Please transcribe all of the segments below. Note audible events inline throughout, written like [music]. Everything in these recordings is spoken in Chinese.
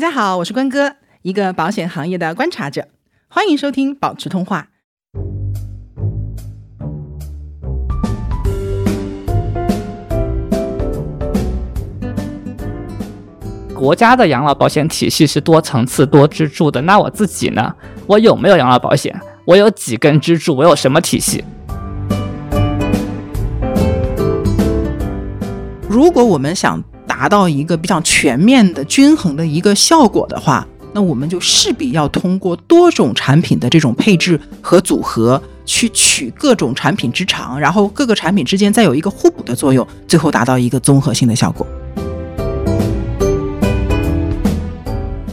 大家好，我是关哥，一个保险行业的观察者，欢迎收听保持通话。国家的养老保险体系是多层次、多支柱的，那我自己呢？我有没有养老保险？我有几根支柱？我有什么体系？如果我们想达到一个比较全面的、均衡的一个效果的话，那我们就势必要通过多种产品的这种配置和组合，去取各种产品之长，然后各个产品之间再有一个互补的作用，最后达到一个综合性的效果。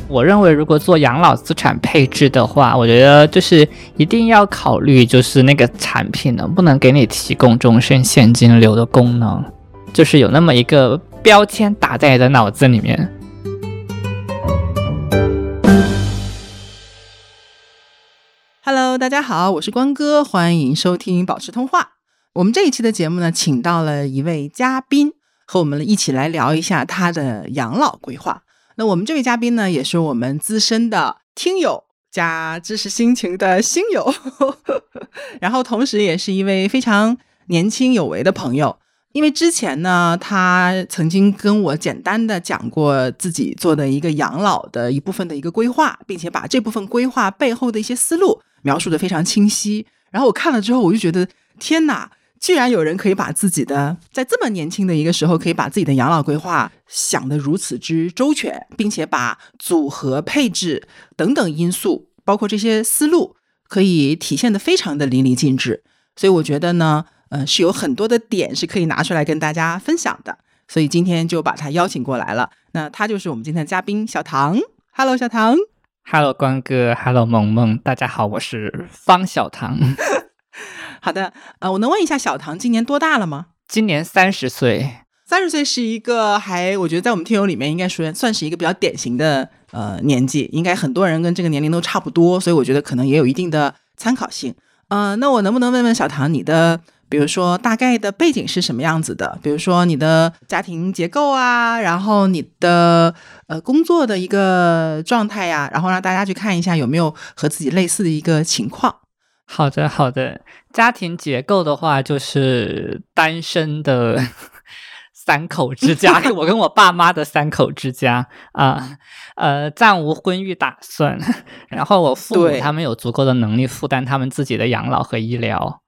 我认为，如果做养老资产配置的话，我觉得就是一定要考虑，就是那个产品能不能给你提供终身现金流的功能，就是有那么一个标签打在你的脑子里面。Hello，大家好，我是关哥，欢迎收听保持通话。我们这一期的节目呢，请到了一位嘉宾，和我们一起来聊一下他的养老规划。那我们这位嘉宾呢，也是我们资深的听友加知识心情的新友，[laughs] 然后同时也是一位非常年轻有为的朋友。因为之前呢，他曾经跟我简单的讲过自己做的一个养老的一部分的一个规划，并且把这部分规划背后的一些思路描述的非常清晰。然后我看了之后，我就觉得天哪！居然有人可以把自己的在这么年轻的一个时候，可以把自己的养老规划想得如此之周全，并且把组合配置等等因素，包括这些思路，可以体现的非常的淋漓尽致。所以我觉得呢，呃，是有很多的点是可以拿出来跟大家分享的。所以今天就把他邀请过来了。那他就是我们今天的嘉宾小唐。Hello，小唐。Hello，关哥。Hello，萌萌。大家好，我是方小唐。[laughs] 好的，呃，我能问一下小唐今年多大了吗？今年三十岁，三十岁是一个还，我觉得在我们听友里面应该说算是一个比较典型的呃年纪，应该很多人跟这个年龄都差不多，所以我觉得可能也有一定的参考性。呃，那我能不能问问小唐，你的比如说大概的背景是什么样子的？比如说你的家庭结构啊，然后你的呃工作的一个状态呀，然后让大家去看一下有没有和自己类似的一个情况。好的，好的。家庭结构的话，就是单身的 [laughs] 三口之家，我跟我爸妈的三口之家啊，呃，暂无婚育打算。[laughs] 然后我父母他们有足够的能力负担他们自己的养老和医疗，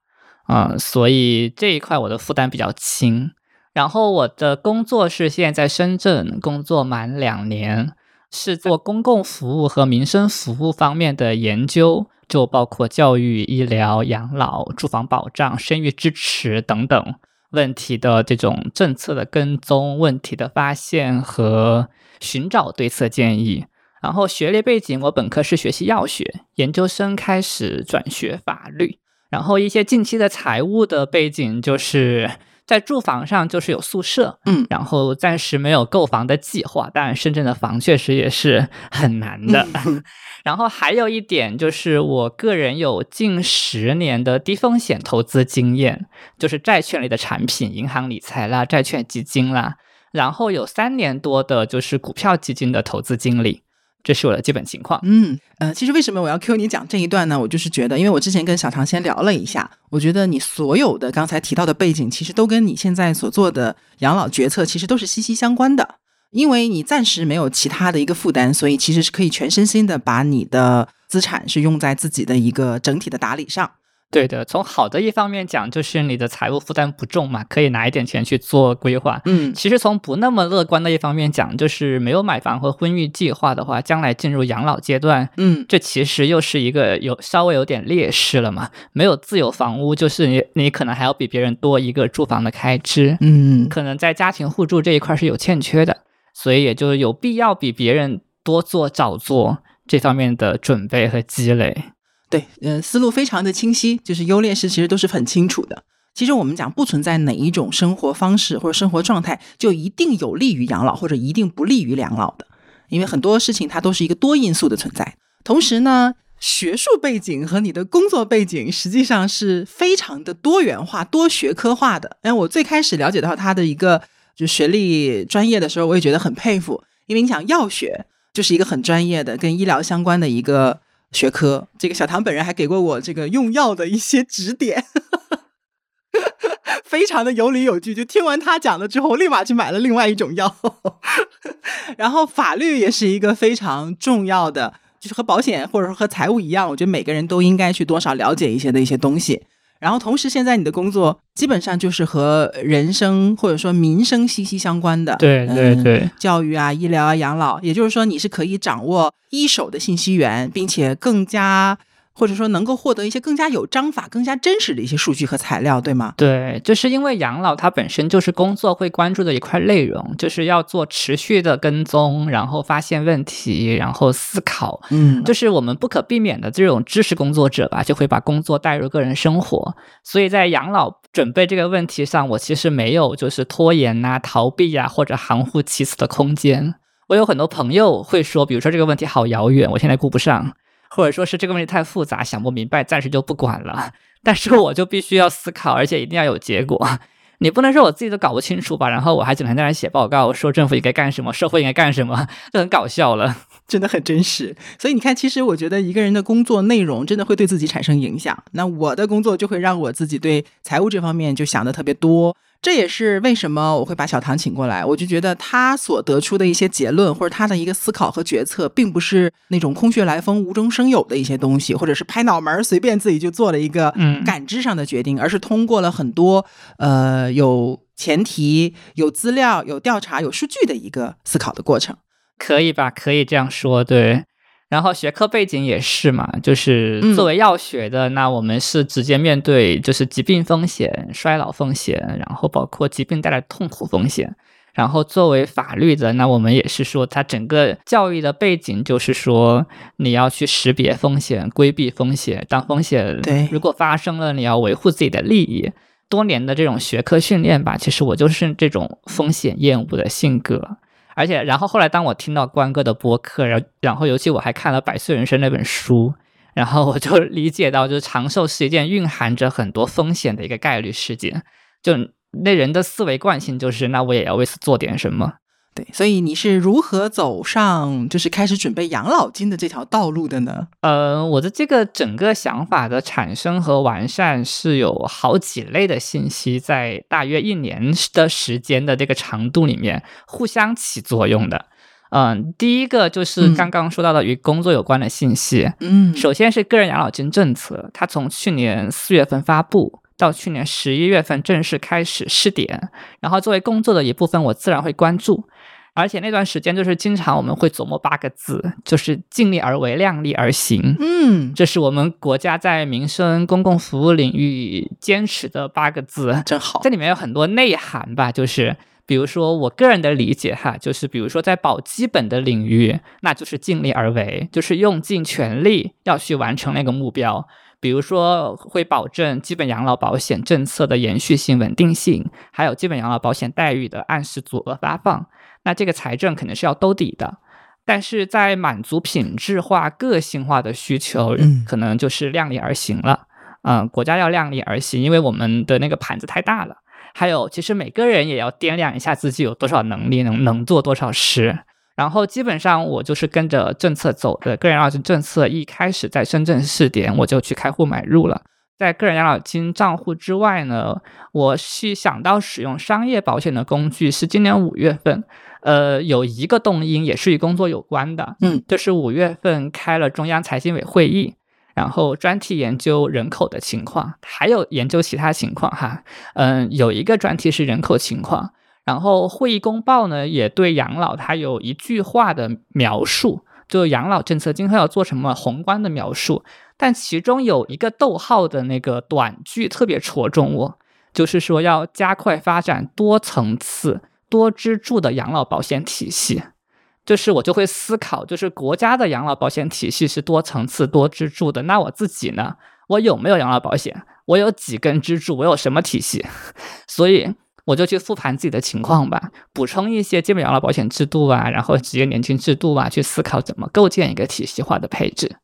啊，所以这一块我的负担比较轻。然后我的工作是现在在深圳工作满两年，是做公共服务和民生服务方面的研究。就包括教育、医疗、养老、住房保障、生育支持等等问题的这种政策的跟踪、问题的发现和寻找对策建议。然后学历背景，我本科是学习药学，研究生开始转学法律。然后一些近期的财务的背景就是。在住房上就是有宿舍，嗯，然后暂时没有购房的计划，当然深圳的房确实也是很难的。[laughs] 然后还有一点就是，我个人有近十年的低风险投资经验，就是债券类的产品、银行理财啦、债券基金啦，然后有三年多的就是股票基金的投资经历。这是我的基本情况。嗯，呃，其实为什么我要 Q 你讲这一段呢？我就是觉得，因为我之前跟小常先聊了一下，我觉得你所有的刚才提到的背景，其实都跟你现在所做的养老决策其实都是息息相关的。因为你暂时没有其他的一个负担，所以其实是可以全身心的把你的资产是用在自己的一个整体的打理上。对的，从好的一方面讲，就是你的财务负担不重嘛，可以拿一点钱去做规划。嗯，其实从不那么乐观的一方面讲，就是没有买房和婚育计划的话，将来进入养老阶段，嗯，这其实又是一个有稍微有点劣势了嘛。没有自有房屋，就是你你可能还要比别人多一个住房的开支，嗯，可能在家庭互助这一块是有欠缺的，所以也就有必要比别人多做早做这方面的准备和积累。对，呃，思路非常的清晰，就是优劣势其实都是很清楚的。其实我们讲不存在哪一种生活方式或者生活状态就一定有利于养老或者一定不利于养老的，因为很多事情它都是一个多因素的存在。同时呢，学术背景和你的工作背景实际上是非常的多元化、多学科化的。因为我最开始了解到他的一个就学历专业的时候，我也觉得很佩服，因为你想药学。就是一个很专业的跟医疗相关的一个学科。这个小唐本人还给过我这个用药的一些指点。[laughs] 非常的有理有据，就听完他讲了之后，立马去买了另外一种药。[laughs] 然后法律也是一个非常重要的，就是和保险或者说和财务一样，我觉得每个人都应该去多少了解一些的一些东西。然后同时，现在你的工作基本上就是和人生或者说民生息息相关的，对对对，教育啊、医疗啊、养老，也就是说你是可以掌握一手的信息源，并且更加。或者说能够获得一些更加有章法、更加真实的一些数据和材料，对吗？对，就是因为养老它本身就是工作会关注的一块内容，就是要做持续的跟踪，然后发现问题，然后思考。嗯，就是我们不可避免的这种知识工作者吧，就会把工作带入个人生活。所以在养老准备这个问题上，我其实没有就是拖延啊、逃避啊或者含糊其辞的空间。我有很多朋友会说，比如说这个问题好遥远，我现在顾不上。或者说是这个问题太复杂，想不明白，暂时就不管了。[laughs] 但是我就必须要思考，而且一定要有结果。你不能说我自己都搞不清楚吧？然后我还整天在那写报告，说政府应该干什么，社会应该干什么，就很搞笑了。真的很真实。所以你看，其实我觉得一个人的工作内容真的会对自己产生影响。那我的工作就会让我自己对财务这方面就想的特别多。这也是为什么我会把小唐请过来，我就觉得他所得出的一些结论，或者他的一个思考和决策，并不是那种空穴来风、无中生有的一些东西，或者是拍脑门随便自己就做了一个感知上的决定，而是通过了很多呃有前提、有资料、有调查、有数据的一个思考的过程，可以吧？可以这样说，对。然后学科背景也是嘛，就是作为药学的，那我们是直接面对就是疾病风险、衰老风险，然后包括疾病带来痛苦风险。然后作为法律的，那我们也是说，它整个教育的背景就是说，你要去识别风险、规避风险，当风险对如果发生了，你要维护自己的利益。多年的这种学科训练吧，其实我就是这种风险厌恶的性格。而且，然后后来，当我听到关哥的播客，然后，然后，尤其我还看了《百岁人生》那本书，然后我就理解到，就是长寿是一件蕴含着很多风险的一个概率事件。就那人的思维惯性就是，那我也要为此做点什么。对，所以你是如何走上就是开始准备养老金的这条道路的呢？呃，我的这个整个想法的产生和完善是有好几类的信息在大约一年的时间的这个长度里面互相起作用的。嗯，第一个就是刚刚说到的与工作有关的信息。嗯，首先是个人养老金政策，它从去年四月份发布到去年十一月份正式开始试点，然后作为工作的一部分，我自然会关注。而且那段时间就是经常我们会琢磨八个字，就是尽力而为，量力而行。嗯，这是我们国家在民生公共服务领域坚持的八个字，真好。这里面有很多内涵吧，就是比如说我个人的理解哈，就是比如说在保基本的领域，那就是尽力而为，就是用尽全力要去完成那个目标。比如说会保证基本养老保险政策的延续性、稳定性，还有基本养老保险待遇的按时足额发放。那这个财政肯定是要兜底的，但是在满足品质化、个性化的需求，可能就是量力而行了。嗯，国家要量力而行，因为我们的那个盘子太大了。还有，其实每个人也要掂量一下自己有多少能力，能能做多少事。然后基本上我就是跟着政策走的，个人养老金政策一开始在深圳试点，我就去开户买入了。在个人养老金账户之外呢，我是想到使用商业保险的工具是今年五月份。呃，有一个动因也是与工作有关的，嗯，就是五月份开了中央财经委会议，然后专题研究人口的情况，还有研究其他情况哈，嗯，有一个专题是人口情况，然后会议公报呢也对养老它有一句话的描述，就养老政策今后要做什么宏观的描述，但其中有一个逗号的那个短句特别戳中我，就是说要加快发展多层次。多支柱的养老保险体系，就是我就会思考，就是国家的养老保险体系是多层次、多支柱的。那我自己呢？我有没有养老保险？我有几根支柱？我有什么体系？[laughs] 所以我就去复盘自己的情况吧，补充一些基本养老保险制度啊，然后职业年金制度啊，去思考怎么构建一个体系化的配置。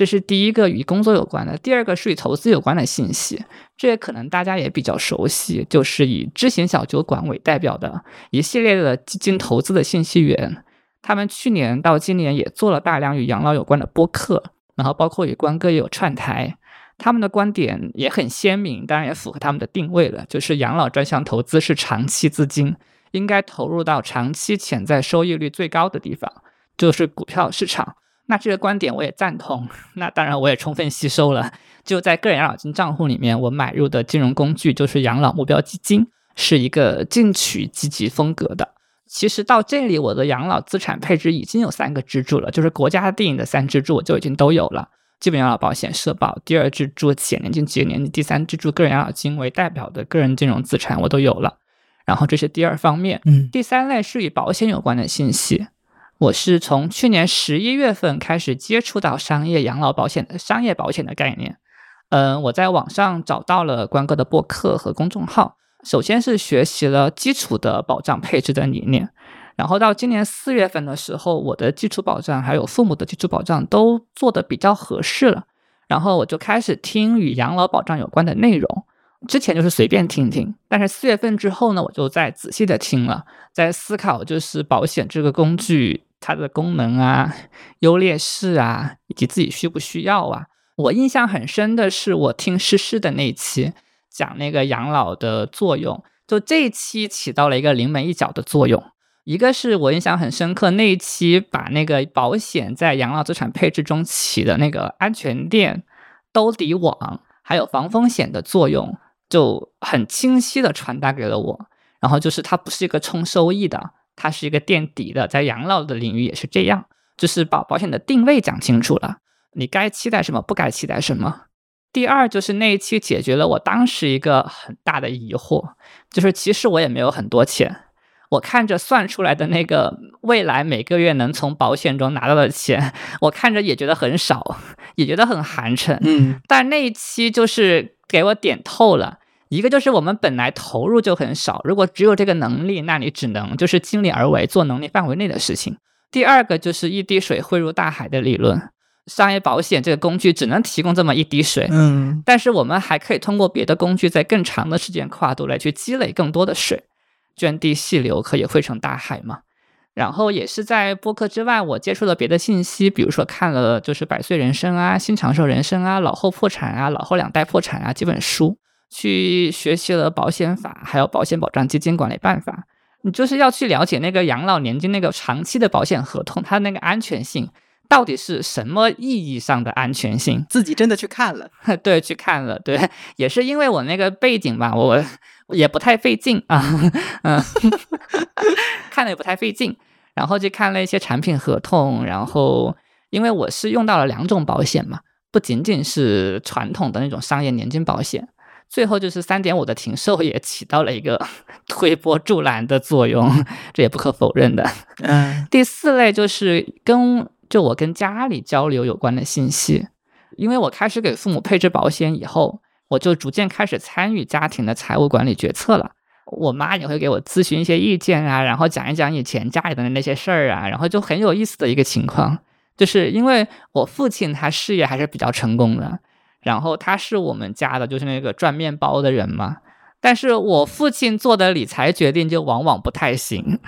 这是第一个与工作有关的，第二个是与投资有关的信息，这也可能大家也比较熟悉，就是以知行小酒馆为代表的一系列的基金投资的信息源。他们去年到今年也做了大量与养老有关的播客，然后包括与关哥也有串台。他们的观点也很鲜明，当然也符合他们的定位了，就是养老专项投资是长期资金，应该投入到长期潜在收益率最高的地方，就是股票市场。那这个观点我也赞同，那当然我也充分吸收了。就在个人养老金账户里面，我买入的金融工具就是养老目标基金，是一个进取积极风格的。其实到这里，我的养老资产配置已经有三个支柱了，就是国家定的三支柱我就已经都有了。基本养老保险、社保，第二支柱企业年金、企业年金，第三支柱个人养老金为代表的个人金融资产，我都有了。然后这是第二方面，嗯，第三类是与保险有关的信息。我是从去年十一月份开始接触到商业养老保险商业保险的概念。嗯，我在网上找到了关哥的博客和公众号，首先是学习了基础的保障配置的理念。然后到今年四月份的时候，我的基础保障还有父母的基础保障都做的比较合适了，然后我就开始听与养老保障有关的内容。之前就是随便听听，但是四月份之后呢，我就在仔细的听了，在思考就是保险这个工具它的功能啊、优劣势啊，以及自己需不需要啊。我印象很深的是我听诗诗的那一期讲那个养老的作用，就这一期起到了一个临门一脚的作用。一个是我印象很深刻，那一期把那个保险在养老资产配置中起的那个安全垫、兜底网，还有防风险的作用，就很清晰的传达给了我。然后就是它不是一个冲收益的，它是一个垫底的，在养老的领域也是这样，就是把保险的定位讲清楚了，你该期待什么，不该期待什么。第二就是那一期解决了我当时一个很大的疑惑，就是其实我也没有很多钱。我看着算出来的那个未来每个月能从保险中拿到的钱，我看着也觉得很少，也觉得很寒碜。嗯，但那一期就是给我点透了，一个就是我们本来投入就很少，如果只有这个能力，那你只能就是尽力而为，做能力范围内的事情。第二个就是一滴水汇入大海的理论，商业保险这个工具只能提供这么一滴水，嗯，但是我们还可以通过别的工具，在更长的时间跨度来去积累更多的水。涓滴细流可以汇成大海嘛？然后也是在播客之外，我接触了别的信息，比如说看了就是《百岁人生》啊，《新长寿人生》啊，《老后破产》啊，《老后两代破产》啊几本书，去学习了保险法，还有保险保障基金管理办法。你就是要去了解那个养老年金那个长期的保险合同，它那个安全性到底是什么意义上的安全性？自己真的去看了，[laughs] 对，去看了，对，也是因为我那个背景吧，我。也不太费劲啊，嗯，[laughs] 看了也不太费劲，然后就看了一些产品合同，然后因为我是用到了两种保险嘛，不仅仅是传统的那种商业年金保险，最后就是三点五的停售也起到了一个 [laughs] 推波助澜的作用，这也不可否认的。嗯，[laughs] 第四类就是跟就我跟家里交流有关的信息，因为我开始给父母配置保险以后。我就逐渐开始参与家庭的财务管理决策了。我妈也会给我咨询一些意见啊，然后讲一讲以前家里的那些事儿啊，然后就很有意思的一个情况，就是因为我父亲他事业还是比较成功的，然后他是我们家的就是那个赚面包的人嘛，但是我父亲做的理财决定就往往不太行，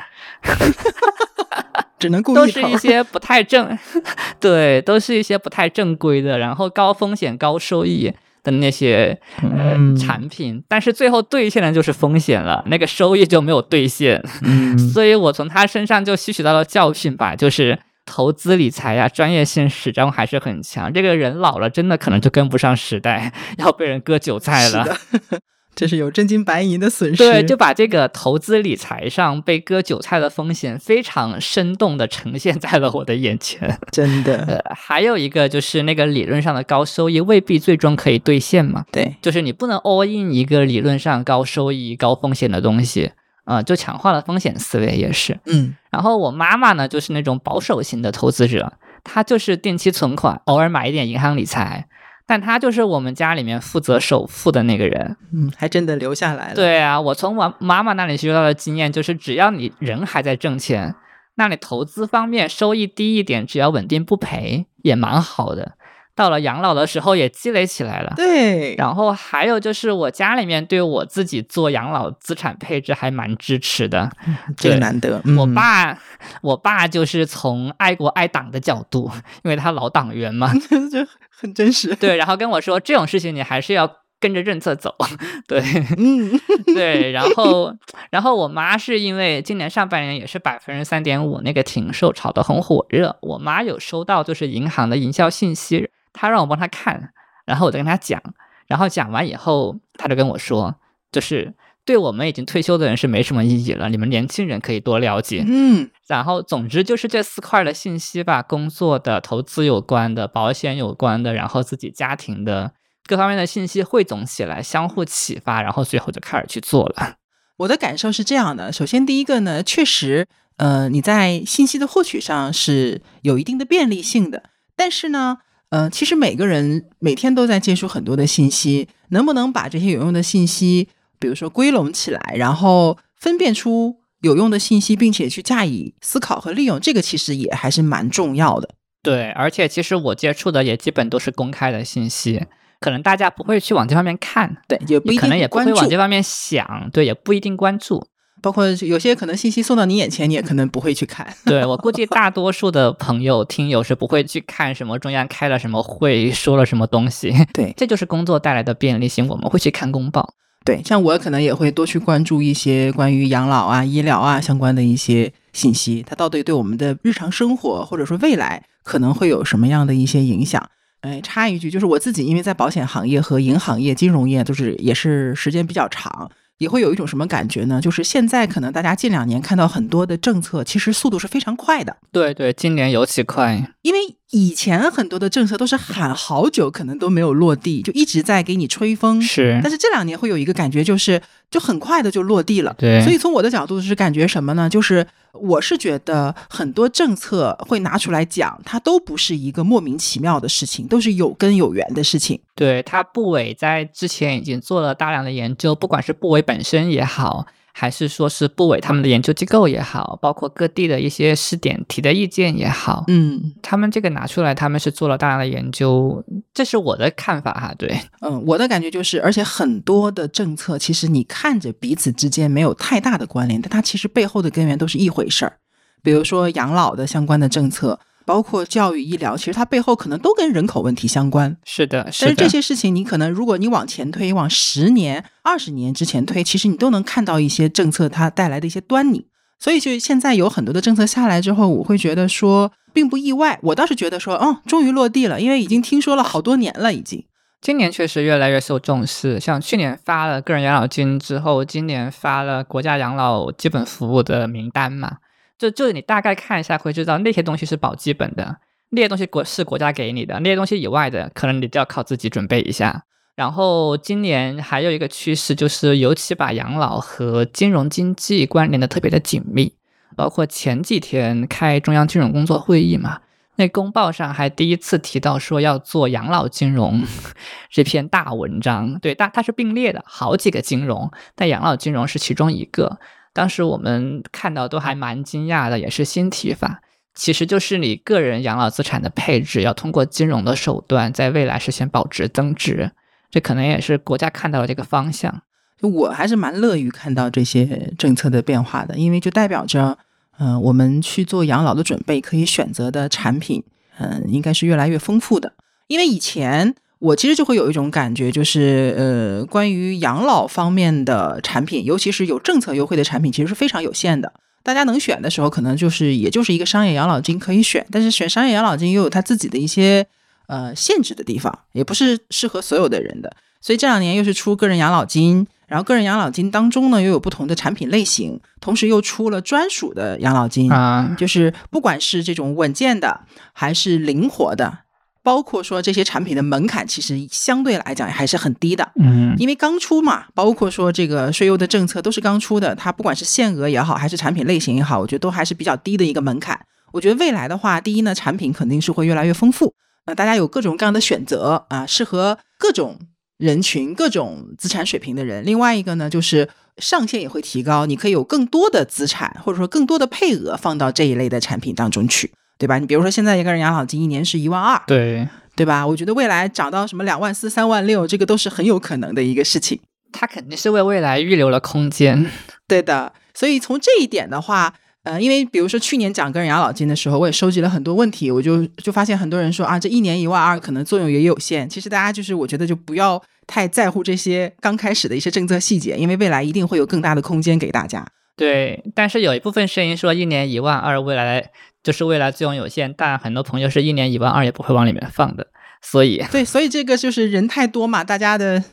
[laughs] 只能顾都是一些不太正，[laughs] 对，都是一些不太正规的，然后高风险高收益。的那些呃产品，但是最后兑现的就是风险了，那个收益就没有兑现。嗯，[laughs] 所以我从他身上就吸取到了教训吧，就是投资理财呀，专业性始终还是很强。这个人老了，真的可能就跟不上时代，要被人割韭菜了。[laughs] 这是有真金白银的损失。对，就把这个投资理财上被割韭菜的风险非常生动的呈现在了我的眼前。真的。呃，还有一个就是那个理论上的高收益未必最终可以兑现嘛？对，就是你不能 all in 一个理论上高收益高风险的东西啊，就强化了风险思维也是。嗯。然后我妈妈呢，就是那种保守型的投资者，她就是定期存款，偶尔买一点银行理财。但他就是我们家里面负责首付的那个人，嗯，还真的留下来了。对啊，我从我妈妈那里学到的经验就是，只要你人还在挣钱，那你投资方面收益低一点，只要稳定不赔，也蛮好的。到了养老的时候也积累起来了。对，然后还有就是我家里面对我自己做养老资产配置还蛮支持的，[laughs] 这个难得。我嗯爸，我爸就是从爱国爱党的角度，因为他老党员嘛，[laughs] 就很真实。对，然后跟我说这种事情你还是要跟着政策走，[laughs] 对嗯，对，然后然后我妈是因为今年上半年也是百分之三点五那个停售炒得很火热，我妈有收到就是银行的营销信息，她让我帮他看，然后我再跟他讲，然后讲完以后，他就跟我说，就是对我们已经退休的人是没什么意义了，你们年轻人可以多了解。嗯，然后，总之就是这四块的信息吧，工作的、投资有关的、保险有关的，然后自己家庭的各方面的信息汇总起来，相互启发，然后最后就开始去做了。我的感受是这样的：首先，第一个呢，确实，呃，你在信息的获取上是有一定的便利性的，但是呢，呃，其实每个人每天都在接触很多的信息，能不能把这些有用的信息，比如说归拢起来，然后分辨出有用的信息，并且去加以思考和利用，这个其实也还是蛮重要的。对，而且其实我接触的也基本都是公开的信息，可能大家不会去往这方面看，对，也不一定可能也不会往这方面想，对，也不一定关注。包括有些可能信息送到你眼前，你也可能不会去看。[laughs] 对我估计大多数的朋友 [laughs] 听友是不会去看什么中央开了什么会，说了什么东西。对 [laughs] 这就是工作带来的便利性，我们会去看公报。对，像我可能也会多去关注一些关于养老啊、医疗啊相关的一些信息，它到底对我们的日常生活或者说未来可能会有什么样的一些影响。哎，插一句，就是我自己因为在保险行业和银行业、金融业都是也是时间比较长，也会有一种什么感觉呢？就是现在可能大家近两年看到很多的政策，其实速度是非常快的。对对，今年尤其快。因为以前很多的政策都是喊好久，可能都没有落地，就一直在给你吹风。是但是这两年会有一个感觉，就是就很快的就落地了。对所以从我的角度是感觉什么呢？就是我是觉得很多政策会拿出来讲，它都不是一个莫名其妙的事情，都是有根有源的事情。对它部委在之前已经做了大量的研究，不管是部委本身也好，还是说是部委他们的研究机构也好，包括各地的一些试点提的意见也好，嗯他们这个拿出来，他们是做了大量的研究，这是我的看法哈。对，嗯，我的感觉就是，而且很多的政策其实你看着彼此之间没有太大的关联，但它其实背后的根源都是一回事儿。比如说养老的相关的政策，包括教育、医疗，其实它背后可能都跟人口问题相关。是的，但是，这些事情，你可能如果你往前推，往十年、二十年之前推，其实你都能看到一些政策它带来的一些端倪。所以，就现在有很多的政策下来之后，我会觉得说并不意外。我倒是觉得说，嗯，终于落地了，因为已经听说了好多年了，已经。今年确实越来越受重视，像去年发了个人养老金之后，今年发了国家养老基本服务的名单嘛，就就是你大概看一下会知道那些东西是保基本的，那些东西国是国家给你的，那些东西以外的，可能你就要靠自己准备一下。然后今年还有一个趋势，就是尤其把养老和金融经济关联的特别的紧密，包括前几天开中央金融工作会议嘛，那公报上还第一次提到说要做养老金融 [laughs] 这篇大文章，对，大它是并列的，好几个金融，但养老金融是其中一个。当时我们看到都还蛮惊讶的，也是新提法，其实就是你个人养老资产的配置要通过金融的手段，在未来实现保值增值，这可能也是国家看到了这个方向。就我还是蛮乐于看到这些政策的变化的，因为就代表着，嗯、我们去做养老的准备，可以选择的产品，嗯、应该是越来越丰富的。因为以前我其实就会有一种感觉，就是呃，关于养老方面的产品，尤其是有政策优惠的产品，其实是非常有限的。大家能选的时候，可能就是也就是一个商业养老金可以选，但是选商业养老金又有它自己的一些呃限制的地方，也不是适合所有的人的。所以这两年又是出个人养老金，然后个人养老金当中呢又有不同的产品类型，同时又出了专属的养老金，啊，就是不管是这种稳健的还是灵活的，包括说这些产品的门槛其实相对来讲还是很低的。嗯，因为刚出嘛，包括说这个税优的政策都是刚出的，它不管是限额也好，还是产品类型也好，我觉得都还是比较低的一个门槛。我觉得未来的话，第一呢，产品肯定是会越来越丰富，那大家有各种各样的选择啊，适合各种人群、各种资产水平的人。另外一个呢，就是上限也会提高，你可以有更多的资产或者说更多的配额放到这一类的产品当中去，对吧？你比如说现在一个人养老金一年是一万二，对，对吧？我觉得未来涨到什么两万四、三万六，这个都是很有可能的一个事情。他肯定是为未来预留了空间。[laughs] 对的，所以从这一点的话，呃，因为比如说去年讲个人养老金的时候，我也收集了很多问题，我就就发现很多人说啊，这一年一万二可能作用也有限。其实大家就是我觉得就不要太在乎这些刚开始的一些政策细节，因为未来一定会有更大的空间给大家。对，但是有一部分声音说一年一万二，未来就是未来作用有限，但很多朋友是一年一万二也不会往里面放的，所以对，所以这个就是人太多嘛，大家的。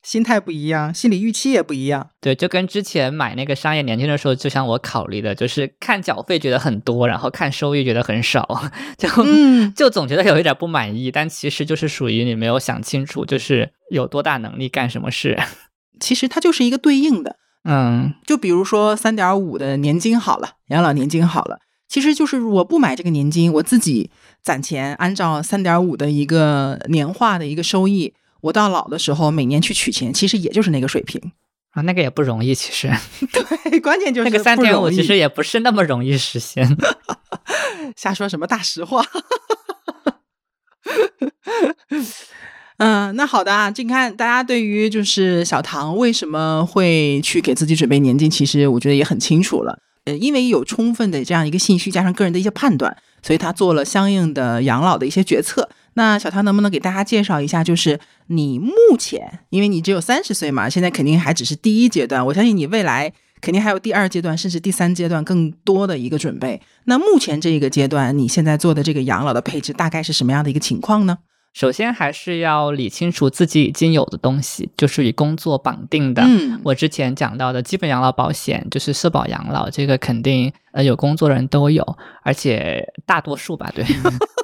心态不一样，心理预期也不一样。对，就跟之前买那个商业年金的时候，就像我考虑的，就是看缴费觉得很多，然后看收益觉得很少，[laughs] 就 [laughs] 就总觉得有一点不满意。但其实就是属于你没有想清楚，就是有多大能力干什么事。[laughs] 其实它就是一个对应的，嗯，就比如说三点五的年金好了，养老年金好了，其实就是我不买这个年金，我自己攒钱，按照三点五的一个年化的一个收益。我到老的时候，每年去取钱，其实也就是那个水平啊，那个也不容易。其实，[laughs] 对，关键就是那个三点五，其实也不是那么容易实现。[laughs] 瞎说什么大实话？[laughs] 嗯，那好的啊，你看大家对于就是小唐为什么会去给自己准备年金，其实我觉得也很清楚了。呃，因为有充分的这样一个信息，加上个人的一些判断，所以他做了相应的养老的一些决策。那小唐能不能给大家介绍一下？就是你目前，因为你只有三十岁嘛，现在肯定还只是第一阶段。我相信你未来肯定还有第二阶段，甚至第三阶段更多的一个准备。那目前这个阶段，你现在做的这个养老的配置大概是什么样的一个情况呢？首先还是要理清楚自己已经有的东西，就是与工作绑定的。嗯，我之前讲到的基本养老保险，就是社保养老，这个肯定呃有工作的人都有，而且大多数吧，对。[laughs]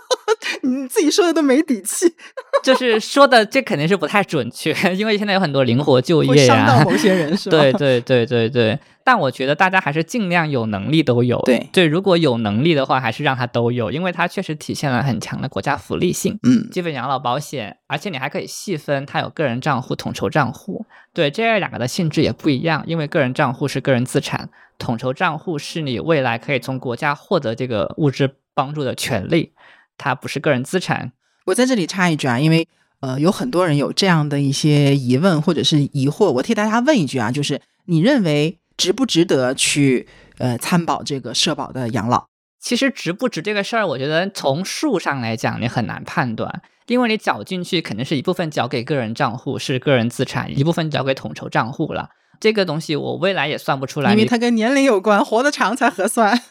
你自己说的都没底气，[laughs] 就是说的这肯定是不太准确，[laughs] 因为现在有很多灵活就业呀，伤到某些人是 [laughs] 吧？对对对对对，但我觉得大家还是尽量有能力都有。对对，如果有能力的话，还是让他都有，因为它确实体现了很强的国家福利性。嗯，基本养老保险，而且你还可以细分，它有个人账户、统筹账户。对，这两个的性质也不一样，因为个人账户是个人资产，统筹账户是你未来可以从国家获得这个物质帮助的权利。它不是个人资产。我在这里插一句啊，因为呃有很多人有这样的一些疑问或者是疑惑，我替大家问一句啊，就是你认为值不值得去呃参保这个社保的养老？其实值不值这个事儿，我觉得从数上来讲你很难判断，因为你缴进去肯定是一部分缴给个人账户是个人资产，一部分缴给统筹账户了。这个东西我未来也算不出来，因为它跟年龄有关，活得长才合算。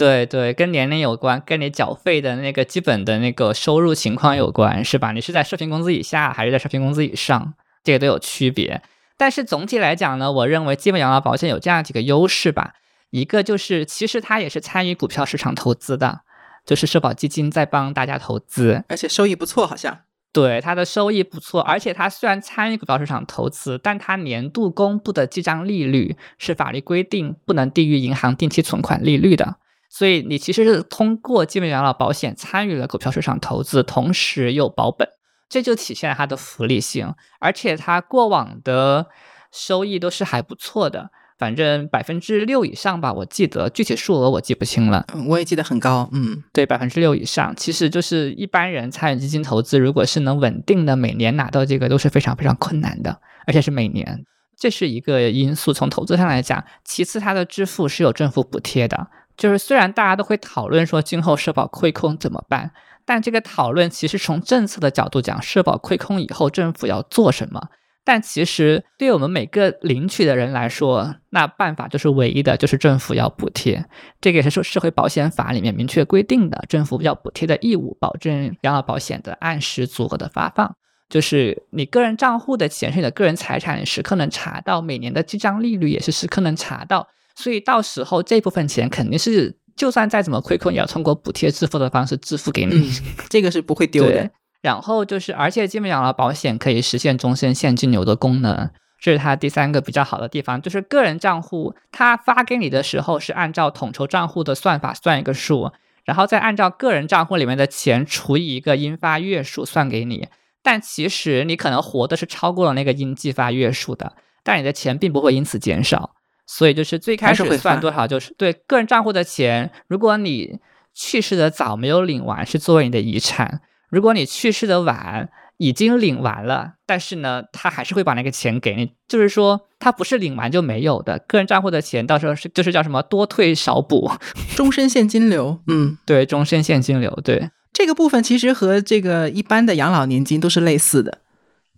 对对，跟年龄有关，跟你缴费的那个基本的那个收入情况有关，是吧？你是在社平工资以下还是在社平工资以上，这个都有区别。但是总体来讲呢，我认为基本养老保险有这样几个优势吧。一个就是，其实它也是参与股票市场投资的，就是社保基金在帮大家投资，而且收益不错，好像。对，它的收益不错，而且它虽然参与股票市场投资，但它年度公布的记账利率是法律规定不能低于银行定期存款利率的。所以你其实是通过基本养老保险参与了股票市场投资，同时又保本，这就体现了它的福利性。而且它过往的收益都是还不错的，反正百分之六以上吧，我记得具体数额我记不清了。我也记得很高，嗯，对，百分之六以上，其实就是一般人参与基金投资，如果是能稳定的每年拿到这个，都是非常非常困难的，而且是每年，这是一个因素。从投资上来讲，其次它的支付是有政府补贴的。就是虽然大家都会讨论说今后社保亏空怎么办，但这个讨论其实从政策的角度讲，社保亏空以后政府要做什么？但其实对我们每个领取的人来说，那办法就是唯一的，就是政府要补贴。这个也是说社会保险法里面明确规定的，政府要补贴的义务，保证养老保险的按时足额的发放。就是你个人账户的钱是你的个人财产，时刻能查到，每年的记账利率也是时刻能查到。所以到时候这部分钱肯定是，就算再怎么亏空，也要通过补贴支付的方式支付给你，这个是不会丢的。然后就是，而且基本养老保险可以实现终身现金流的功能，这是它第三个比较好的地方。就是个人账户，它发给你的时候是按照统筹账户的算法算一个数，然后再按照个人账户里面的钱除以一个应发月数算给你。但其实你可能活的是超过了那个应计发月数的，但你的钱并不会因此减少。所以就是最开始算多少，就是对个人账户的钱。如果你去世的早，没有领完，是作为你的遗产；如果你去世的晚，已经领完了，但是呢，他还是会把那个钱给你，就是说他不是领完就没有的，个人账户的钱到时候是就是叫什么多退少补，[laughs] 终身现金流。嗯，对，终身现金流，对，这个部分其实和这个一般的养老年金都是类似的。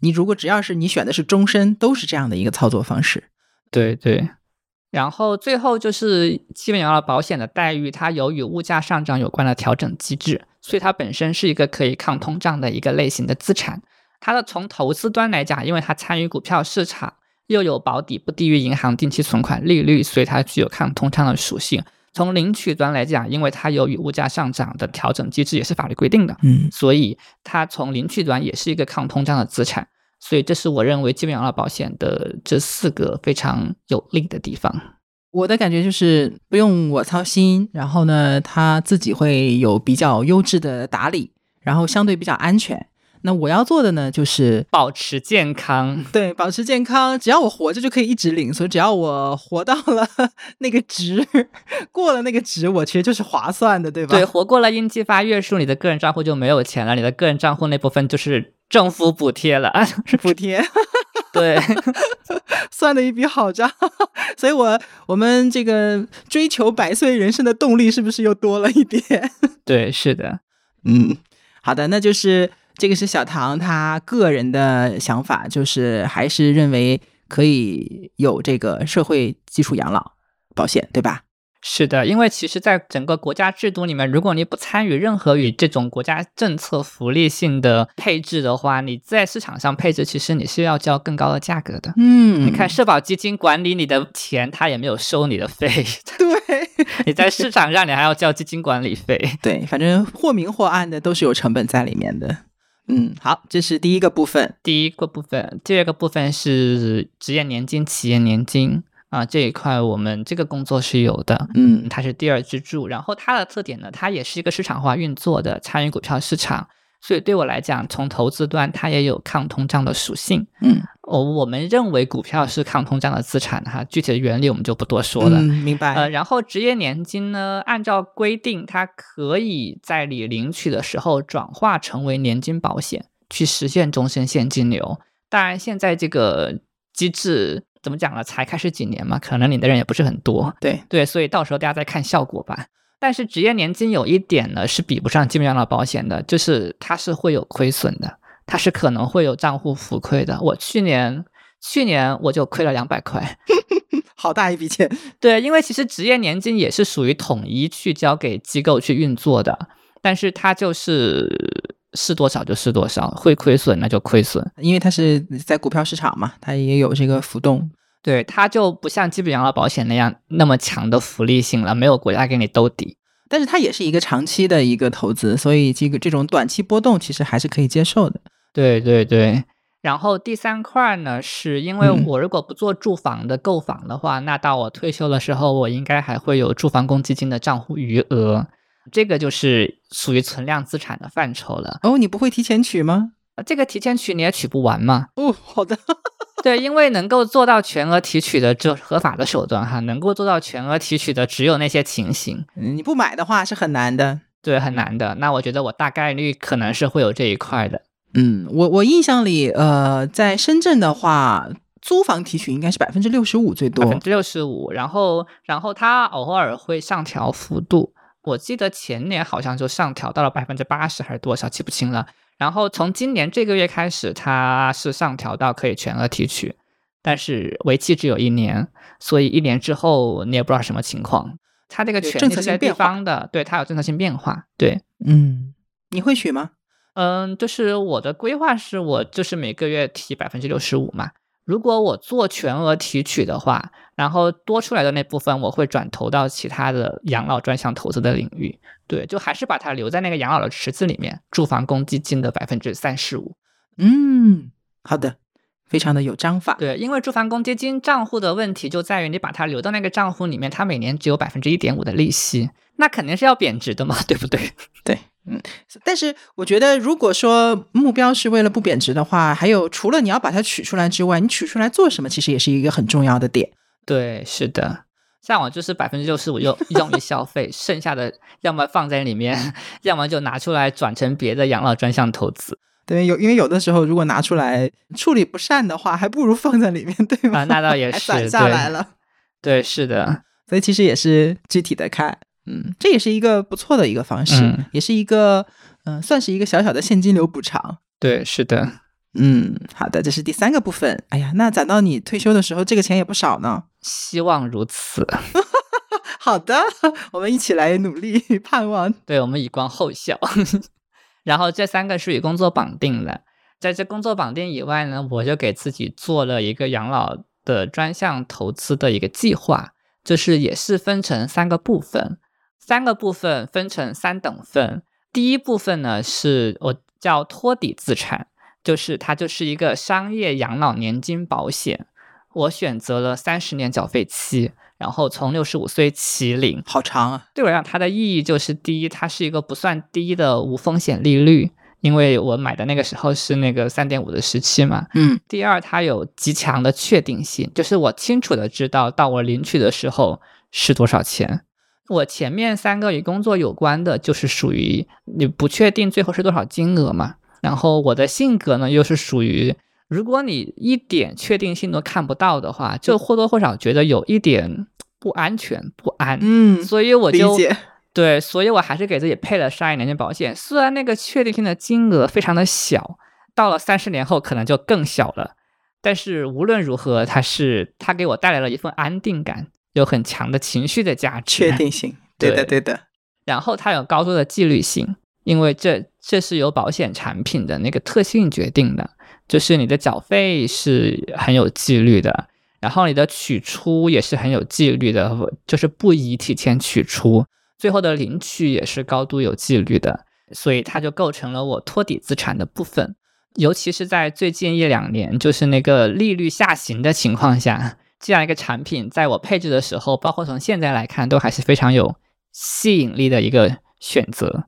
你如果只要是你选的是终身，都是这样的一个操作方式。对对。然后最后就是基本养老保险的待遇，它有与物价上涨有关的调整机制。所以它本身是一个可以抗通胀的一个类型的资产。它的从投资端来讲，因为它参与股票市场，又有保底不低于银行定期存款利率，所以它具有抗通胀的属性。从领取端来讲，因为它由于物价上涨的调整机制也是法律规定的，嗯，所以它从领取端也是一个抗通胀的资产。所以这是我认为基本养老保险的这四个非常有利的地方。我的感觉就是不用我操心，然后呢，他自己会有比较优质的打理，然后相对比较安全。那我要做的呢，就是保持健康。对，保持健康，只要我活着就可以一直领，所以只要我活到了 [laughs] 那个值，过了那个值，我其实就是划算的，对吧？对，活过了应计发月数，你的个人账户就没有钱了，你的个人账户那部分就是政府补贴了啊，是 [laughs] 补贴。[laughs] 对，[laughs] 算了一笔好账，所以我我们这个追求百岁人生的动力是不是又多了一点？对，是的，嗯，好的，那就是这个是小唐他个人的想法，就是还是认为可以有这个社会基础养老保险，对吧？是的，因为其实，在整个国家制度里面，如果你不参与任何与这种国家政策福利性的配置的话，你在市场上配置，其实你是要交更高的价格的。嗯，你看社保基金管理你的钱，他也没有收你的费。[laughs] 对，你在市场上你还要交基金管理费。对，反正或明或暗的都是有成本在里面的。嗯，好，这是第一个部分。第一个部分，第二个部分是职业年金、企业年金。啊，这一块我们这个工作是有的，嗯，它是第二支柱。然后它的特点呢，它也是一个市场化运作的，参与股票市场，所以对我来讲，从投资端它也有抗通胀的属性。嗯，我我们认为股票是抗通胀的资产哈，具体的原理我们就不多说了。明白。呃，然后职业年金呢，按照规定，它可以在你领取的时候转化成为年金保险，去实现终身现金流。当然，现在这个机制。怎么讲呢？才开始几年嘛，可能领的人也不是很多。对对，所以到时候大家再看效果吧。但是职业年金有一点呢，是比不上基本养老保险的，就是它是会有亏损的，它是可能会有账户浮亏的。我去年去年我就亏了两百块，[laughs] 好大一笔钱。[laughs] 对，因为其实职业年金也是属于统一去交给机构去运作的，但是它就是。是多少就是多少，会亏损那就亏损，因为它是在股票市场嘛，它也有这个浮动。对，它就不像基本养老保险那样那么强的福利性了，没有国家给你兜底。但是它也是一个长期的一个投资，所以这个这种短期波动其实还是可以接受的。对对对。然后第三块呢，是因为我如果不做住房的购房的话，那到我退休的时候，我应该还会有住房公积金的账户余额。这个就是属于存量资产的范畴了。哦，你不会提前取吗？这个提前取你也取不完嘛。哦，好的。[laughs] 对，因为能够做到全额提取的，这合法的手段哈，能够做到全额提取的只有那些情形。你不买的话是很难的。对，很难的。那我觉得我大概率可能是会有这一块的。嗯，我我印象里，呃，在深圳的话，租房提取应该是百分之六十五最多。百分之六十五，然后然后它偶尔会上调幅度。我记得前年好像就上调到了百分之八十还是多少，记不清了。然后从今年这个月开始，它是上调到可以全额提取，但是为期只有一年，所以一年之后你也不知道什么情况。它这个权利是地方的，对它有政策性变化。对，嗯，你会取吗？嗯，就是我的规划是我就是每个月提百分之六十五嘛。如果我做全额提取的话，然后多出来的那部分我会转投到其他的养老专项投资的领域。对，就还是把它留在那个养老的池子里面，住房公积金的百分之三十五。嗯，好的，非常的有章法。对，因为住房公积金账户的问题就在于你把它留到那个账户里面，它每年只有百分之一点五的利息，那肯定是要贬值的嘛，对不对？[laughs] 对。嗯，但是我觉得，如果说目标是为了不贬值的话，还有除了你要把它取出来之外，你取出来做什么，其实也是一个很重要的点。对，是的。像我就是百分之六十五用用于消费，剩下的要么放在里面，[laughs] 要么就拿出来转成别的养老专项投资。对，有因为有的时候如果拿出来处理不善的话，还不如放在里面，对吗？啊，那倒也是，攒下来了。对，是的，所以其实也是具体的看，嗯，这也是一个不错的一个方式，嗯也是一个嗯、算是一个小小的现金流补偿。对，是的。嗯，好的，这是第三个部分。哎呀，那攒到你退休的时候，这个钱也不少呢。希望如此。[laughs] 好的，我们一起来努力，盼望。对我们以观后效。[laughs] 然后这三个是与工作绑定的，在这工作绑定以外呢，我就给自己做了一个养老的专项投资的一个计划，就是也是分成三个部分，三个部分分成三等份。第一部分呢是我叫托底资产，就是它就是一个商业养老年金保险，我选择了三十年缴费期，然后从六十五岁起领。好长啊，对我来讲，它的意义就是：第一，它是一个不算低的无风险利率，因为我买的那个时候是那个三点五的时期嘛；嗯第二，它有极强的确定性，就是我清楚的知道到我领取的时候是多少钱。我前面三个与工作有关的，就是属于你不确定最后是多少金额嘛。然后我的性格呢，又是属于如果你一点确定性都看不到的话，就或多或少觉得有一点不安全、不安。嗯，所以我就。[laughs] 对，所以我还是给自己配了商业年金保险。虽然那个确定性的金额非常的小，到了三十年后可能就更小了，但是无论如何，它是它给我带来了一份安定感，有很强的情绪的价值。确定性，[laughs] 对的，对对的。然后它有高度的纪律性，因为这这是由保险产品的那个特性决定的，就是你的缴费是很有纪律的，然后你的取出也是很有纪律的，就是不宜提前取出，最后的领取也是高度有纪律的，所以它就构成了我托底资产的部分。尤其是在最近一两年，就是那个利率下行的情况下，这样一个产品在我配置的时候，包括从现在来看，都还是非常有吸引力的一个选择。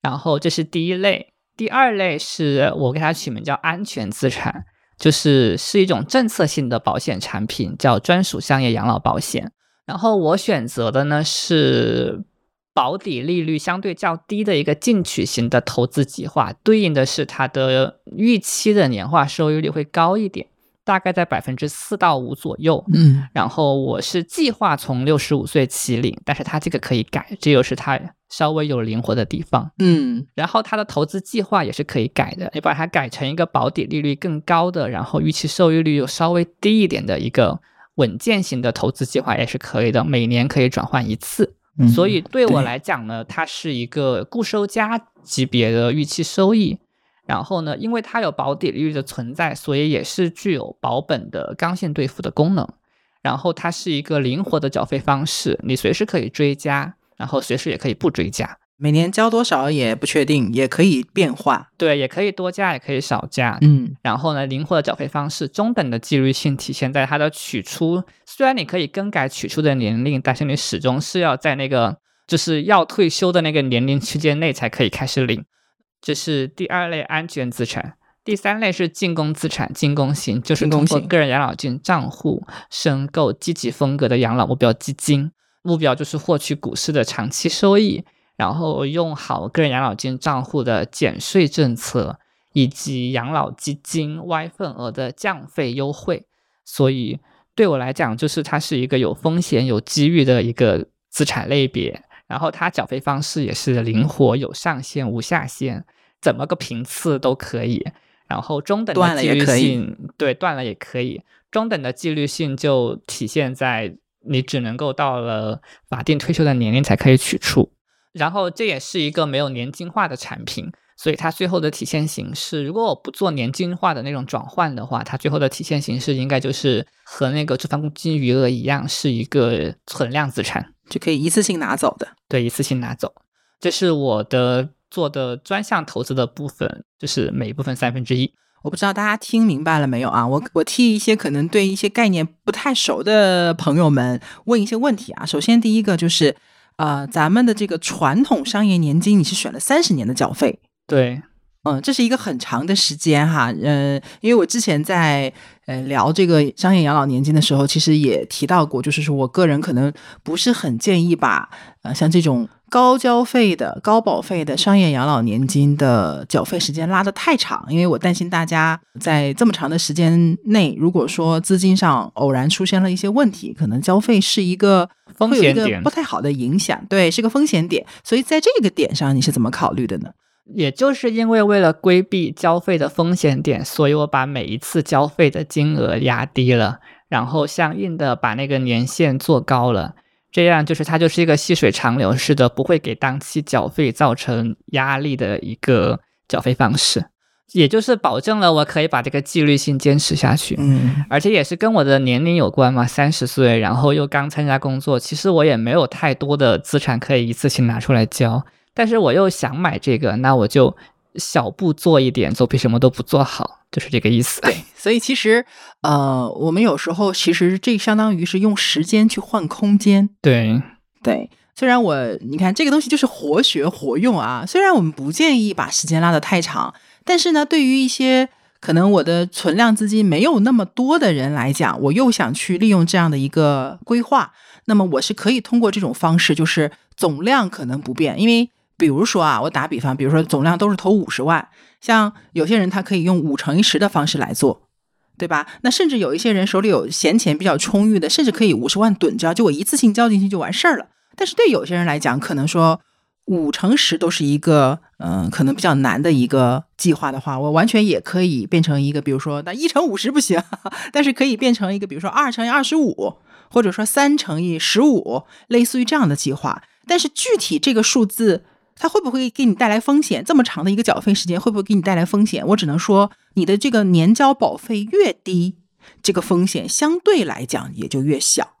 然后这是第一类，第二类是我给它取名叫安全资产，就是是一种政策性的保险产品，叫专属商业养老保险。然后我选择的呢是保底利率相对较低的一个进取型的投资计划，对应的是它的预期的年化收益率会高一点，大概在百分之四到五左右。嗯然后我是计划从六十五岁起领，但是它这个可以改，这又是它稍微有灵活的地方。嗯然后它的投资计划也是可以改的，你把它改成一个保底利率更高的，然后预期收益率又稍微低一点的一个稳健型的投资计划也是可以的，每年可以转换一次。嗯所以对我来讲呢，它是一个固收加级别的预期收益。然后呢，因为它有保底利率的存在，所以也是具有保本的刚性兑付的功能。然后它是一个灵活的缴费方式，你随时可以追加，然后随时也可以不追加。每年交多少也不确定，也可以变化。对，也可以多加，也可以少加。嗯然后呢，灵活的缴费方式，中等的纪律性体现在它的取出。虽然你可以更改取出的年龄，但是你始终是要在那个就是要退休的那个年龄区间内才可以开始领。这是第二类安全资产。第三类是进攻资产，进攻型就是通过个人养老金账户申购积极风格的养老目标基金，目标就是获取股市的长期收益，然后用好个人养老金账户的减税政策，以及养老基金 Y 份额的降费优惠。所以对我来讲，就是它是一个有风险、有机遇的一个资产类别。然后它缴费方式也是灵活，有上限无下限，怎么个频次都可以。然后中等的纪律性，对，断了也可以。中等的纪律性就体现在你只能够到了法定退休的年龄才可以取出。然后这也是一个没有年金化的产品，所以它最后的体现形式，如果我不做年金化的那种转换的话，它最后的体现形式应该就是和那个住房公积金余额一样，是一个存量资产，就可以一次性拿走的。对，一次性拿走。这是我的做的专项投资的部分，就是每一部分三分之一。我不知道大家听明白了没有啊？我我替一些可能对一些概念不太熟的朋友们问一些问题啊。首先，第一个就是，呃，咱们的这个传统商业年金，你是选了三十年的缴费，对，嗯，这是一个很长的时间哈，嗯，因为我之前在呃聊这个商业养老年金的时候，其实也提到过，就是说我个人可能不是很建议把呃像这种高交费的、高保费的商业养老年金的缴费时间拉得太长，因为我担心大家在这么长的时间内，如果说资金上偶然出现了一些问题，可能交费是一个风险点不太好的影响，对，是个风险点，所以在这个点上你是怎么考虑的呢？也就是因为为了规避交费的风险点，所以我把每一次交费的金额压低了，然后相应的把那个年限做高了。这样就是它就是一个细水长流式的，不会给当期缴费造成压力的一个缴费方式，也就是保证了我可以把这个纪律性坚持下去。嗯而且也是跟我的年龄有关嘛，三十岁，然后又刚参加工作，其实我也没有太多的资产可以一次性拿出来交，但是我又想买这个，那我就小步做一点，总比什么都不做好，就是这个意思。对，所以其实呃，我们有时候其实这相当于是用时间去换空间。对对，虽然我你看这个东西就是活学活用啊，虽然我们不建议把时间拉得太长，但是呢，对于一些可能我的存量资金没有那么多的人来讲，我又想去利用这样的一个规划，那么我是可以通过这种方式，就是总量可能不变，因为比如说啊，我打比方，比如说总量都是投五十万，像有些人他可以用五乘以十的方式来做。对吧？那甚至有一些人手里有闲钱比较充裕的，甚至可以五十万趸交，就我一次性交进去就完事儿了。但是对有些人来讲，可能说五乘十都是一个嗯、可能比较难的一个计划的话，我完全也可以变成一个，比如说那一乘五十不行，[laughs] 但是可以变成一个，比如说二乘以二十五，或者说三乘以十五，类似于这样的计划。但是具体这个数字。它会不会给你带来风险？这么长的一个缴费时间会不会给你带来风险？我只能说，你的这个年交保费越低，这个风险相对来讲也就越小。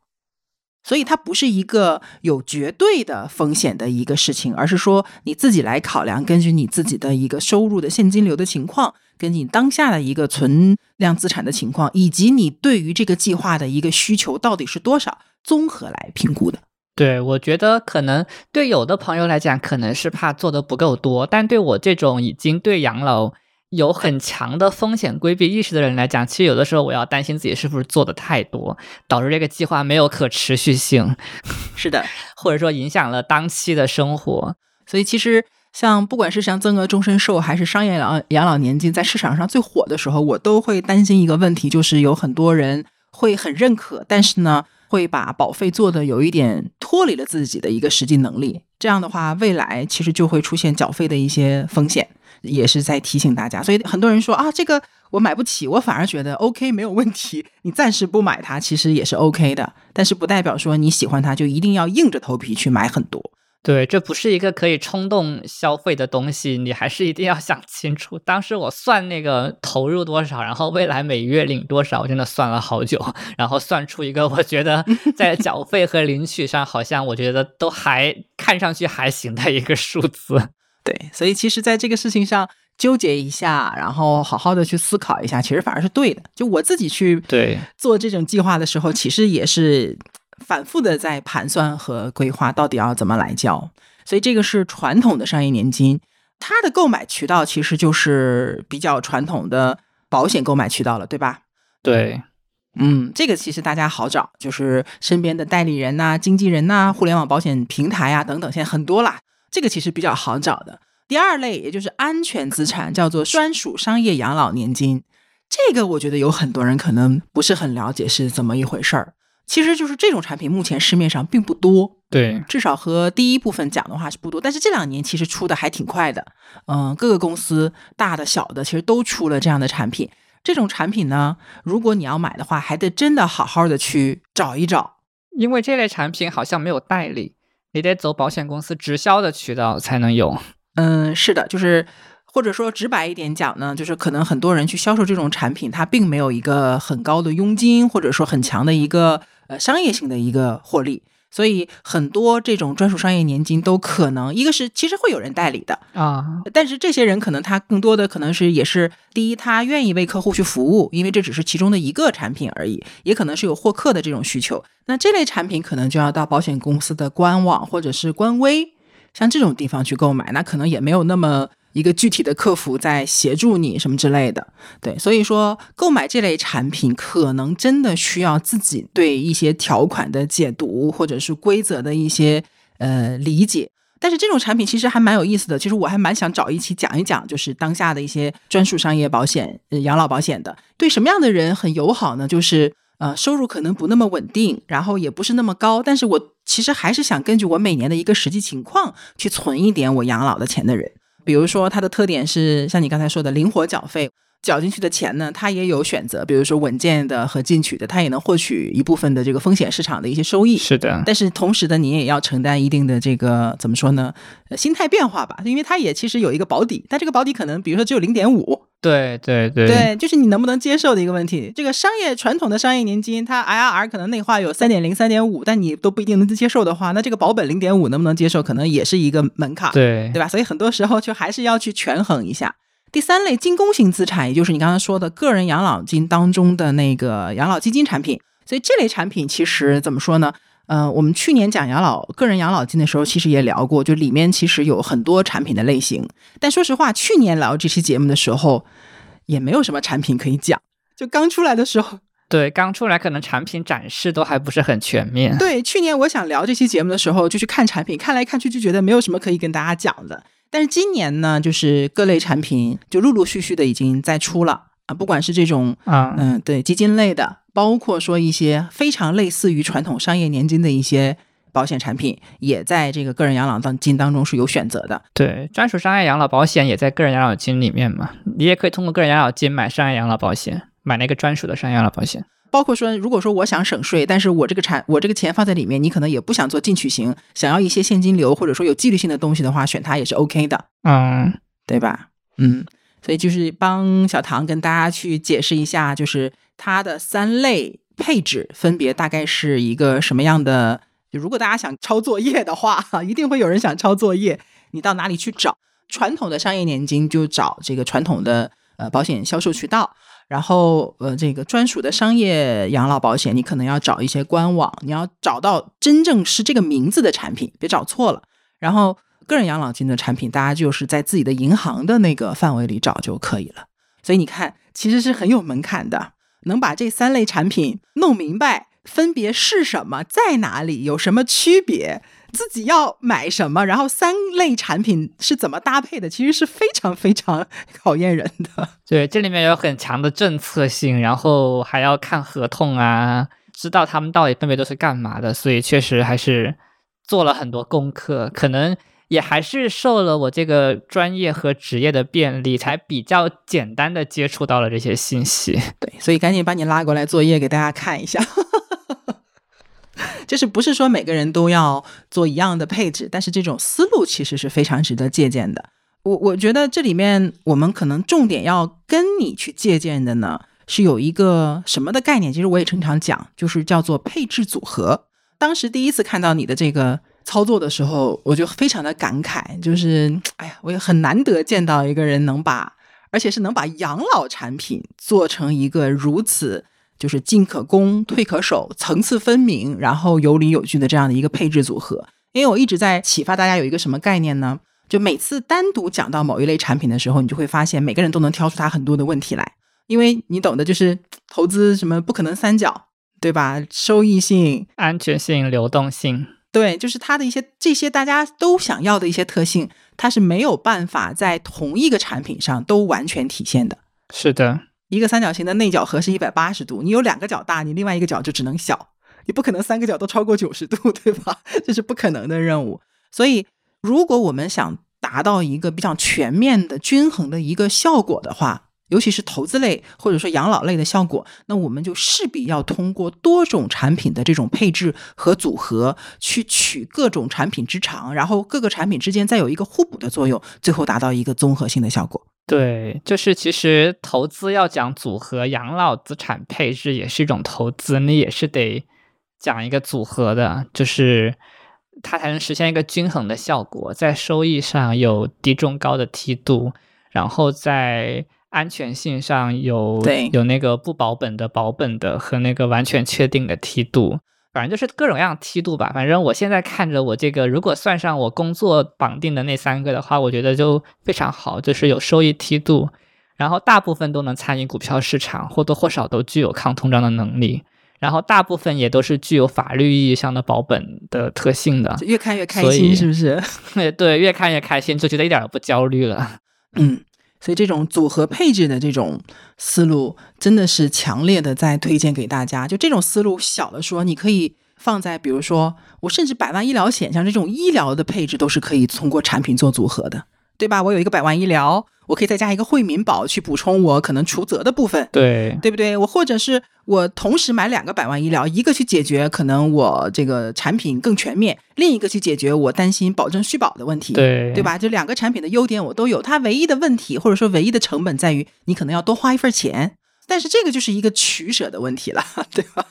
所以它不是一个有绝对的风险的一个事情，而是说你自己来考量，根据你自己的一个收入的现金流的情况，根据你当下的一个存量资产的情况，以及你对于这个计划的一个需求到底是多少，综合来评估的。对，我觉得可能对有的朋友来讲，可能是怕做的不够多，但对我这种已经对养老有很强的风险规避意识的人来讲，其实有的时候我要担心自己是不是做的太多，导致这个计划没有可持续性，[laughs] 是的，或者说影响了当期的生活。所以其实像不管是像增额终身寿还是商业养养老年金，在市场上最火的时候，我都会担心一个问题，就是有很多人会很认可，但是呢，会把保费做的有一点脱离了自己的一个实际能力。这样的话，未来其实就会出现缴费的一些风险，也是在提醒大家。所以很多人说啊，这个我买不起，我反而觉得 OK 没有问题，你暂时不买它其实也是 OK 的，但是不代表说你喜欢它就一定要硬着头皮去买很多。对，这不是一个可以冲动消费的东西，你还是一定要想清楚。当时我算那个投入多少，然后未来每月领多少，我真的算了好久，然后算出一个我觉得 [laughs] 在缴费和领取上，好像我觉得都还看上去还行的一个数字。[laughs] 对，所以其实在这个事情上纠结一下，然后好好的去思考一下，其实反而是对的。就我自己去对做这种计划的时候，其实也是反复的在盘算和规划到底要怎么来交。所以这个是传统的商业年金，它的购买渠道其实就是比较传统的保险购买渠道了，对吧？对，嗯，这个其实大家好找，就是身边的代理人呐、经纪人呐、互联网保险平台啊、等等，现在很多啦。这个其实比较好找的。第二类，也就是安全资产，叫做专属商业养老年金。这个我觉得有很多人可能不是很了解是怎么一回事儿。其实就是这种产品目前市面上并不多，对，至少和第一部分讲的话是不多。但是这两年其实出的还挺快的，嗯，各个公司大的小的其实都出了这样的产品。这种产品呢，如果你要买的话，还得真的好好的去找一找。因为这类产品好像没有代理，你得走保险公司直销的渠道才能有。嗯，是的，就是或者说直白一点讲呢，就是可能很多人去销售这种产品，它并没有一个很高的佣金，或者说很强的一个呃商业性的一个获利。所以很多这种专属商业年金都可能，一个是其实会有人代理的，啊，但是这些人可能他更多的可能是也是第一，他愿意为客户去服务，因为这只是其中的一个产品而已，也可能是有获客的这种需求。那这类产品可能就要到保险公司的官网或者是官微，像这种地方去购买，那可能也没有那么一个具体的客服在协助你什么之类的。对，所以说购买这类产品，可能真的需要自己对一些条款的解读，或者是规则的一些呃理解。但是这种产品其实还蛮有意思的，其实我还蛮想找一期讲一讲，就是当下的一些专属商业保险、呃养老保险的，对什么样的人很友好呢？就是呃收入可能不那么稳定，然后也不是那么高，但是我其实还是想根据我每年的一个实际情况去存一点我养老的钱的人。比如说它的特点是像你刚才说的灵活缴费。缴进去的钱呢，它也有选择，比如说稳健的和进取的，它也能获取一部分的这个风险市场的一些收益。是的，但是同时的，你也要承担一定的这个怎么说呢？心态变化吧，因为它也其实有一个保底，但这个保底可能比如说只有零点五。对对对，对，就是你能不能接受的一个问题。这个商业传统的商业年金，它 IRR 可能内化有三点零、三点五，但你都不一定能接受的话，那这个保本零点五能不能接受，可能也是一个门槛。对，对吧？所以很多时候就还是要去权衡一下。第三类进攻型资产，也就是你刚刚说的个人养老金当中的那个养老基金产品。所以这类产品其实怎么说呢？呃，我们去年讲养老个人养老金的时候，其实也聊过，就里面其实有很多产品的类型。但说实话，去年聊这期节目的时候，也没有什么产品可以讲。就刚出来的时候，[laughs] 对，刚出来可能产品展示都还不是很全面。对，去年我想聊这期节目的时候，就去看产品，看来看去就觉得没有什么可以跟大家讲的。但是今年呢，就是各类产品就陆陆续续的已经在出了啊，不管是这种啊，嗯，对基金类的，包括说一些非常类似于传统商业年金的一些保险产品，也在这个个人养老当金当中是有选择的。对，专属商业养老保险也在个人养老金里面嘛，你也可以通过个人养老金买商业养老保险，买那个专属的商业养老保险。包括说，如果说我想省税，但是我这个产我这个钱放在里面，你可能也不想做进取型，想要一些现金流或者说有纪律性的东西的话，选它也是 OK 的，嗯，对吧？嗯，所以就是帮小唐跟大家去解释一下，就是它的三类配置分别大概是一个什么样的。就如果大家想抄作业的话，一定会有人想抄作业，你到哪里去找？传统的商业年金就找这个传统的呃保险销售渠道。然后，呃，这个专属的商业养老保险，你可能要找一些官网，你要找到真正是这个名字的产品，别找错了。然后，个人养老金的产品，大家就是在自己的银行的那个范围里找就可以了。所以你看，其实是很有门槛的，能把这三类产品弄明白，分别是什么，在哪里，有什么区别。自己要买什么，然后三类产品是怎么搭配的，其实是非常非常考验人的。[laughs] 对，这里面有很强的政策性，然后还要看合同啊，知道他们到底分别都是干嘛的，所以确实还是做了很多功课，可能也还是受了我这个专业和职业的便利，才比较简单的接触到了这些信息。对，所以赶紧把你拉过来作业给大家看一下。[laughs] 就是不是说每个人都要做一样的配置，但是这种思路其实是非常值得借鉴的。我我觉得这里面我们可能重点要跟你去借鉴的呢，是有一个什么的概念？其实我也经常讲，就是叫做配置组合。当时第一次看到你的这个操作的时候，我就非常的感慨，就是 [tsk] 哎呀，我也很难得见到一个人能把，而且是能把养老产品做成一个如此。就是进可攻，退可守，层次分明，然后有理有据的这样的一个配置组合。因为我一直在启发大家有一个什么概念呢？就每次单独讲到某一类产品的时候，你就会发现每个人都能挑出它很多的问题来。因为你懂的，就是投资什么不可能三角，对吧？收益性、安全性、流动性，对，就是它的一些这些大家都想要的一些特性，它是没有办法在同一个产品上都完全体现的。是的。一个三角形的内角和是一百八十度，你有两个角大，你另外一个角就只能小，你不可能三个角都超过九十度，对吧？[laughs] 这是不可能的任务。所以，如果我们想达到一个比较全面的、均衡的一个效果的话，尤其是投资类或者说养老类的效果，那我们就势必要通过多种产品的这种配置和组合，去取各种产品之长，然后各个产品之间再有一个互补的作用，最后达到一个综合性的效果。对，就是其实投资要讲组合，养老资产配置也是一种投资，你也是得讲一个组合的，就是它才能实现一个均衡的效果，在收益上有低中高的梯度，然后在安全性上有有那个不保本的保本的和那个完全确定的梯度。反正就是各种各样梯度吧。反正我现在看着我这个，如果算上我工作绑定的那三个的话，我觉得就非常好，就是有收益梯度，然后大部分都能参与股票市场，或多或少都具有抗通胀的能力，然后大部分也都是具有法律意义上的保本的特性的。越看越开心，是不是？对 [laughs] 对，越看越开心，就觉得一点都不焦虑了。嗯，所以这种组合配置的这种思路，真的是强烈的在推荐给大家。就这种思路，小的说，你可以放在，比如说，我甚至百万医疗险，像这种医疗的配置，都是可以通过产品做组合的，对吧？我有一个百万医疗，我可以再加一个惠民保去补充我可能除责的部分。对对不对？我或者是我同时买两个百万医疗，一个去解决可能我这个产品更全面，另一个去解决我担心保证续保的问题。对对？吧？就两个产品的优点我都有，它唯一的问题或者说唯一的成本在于你可能要多花一份钱，但是这个就是一个取舍的问题了，对吧？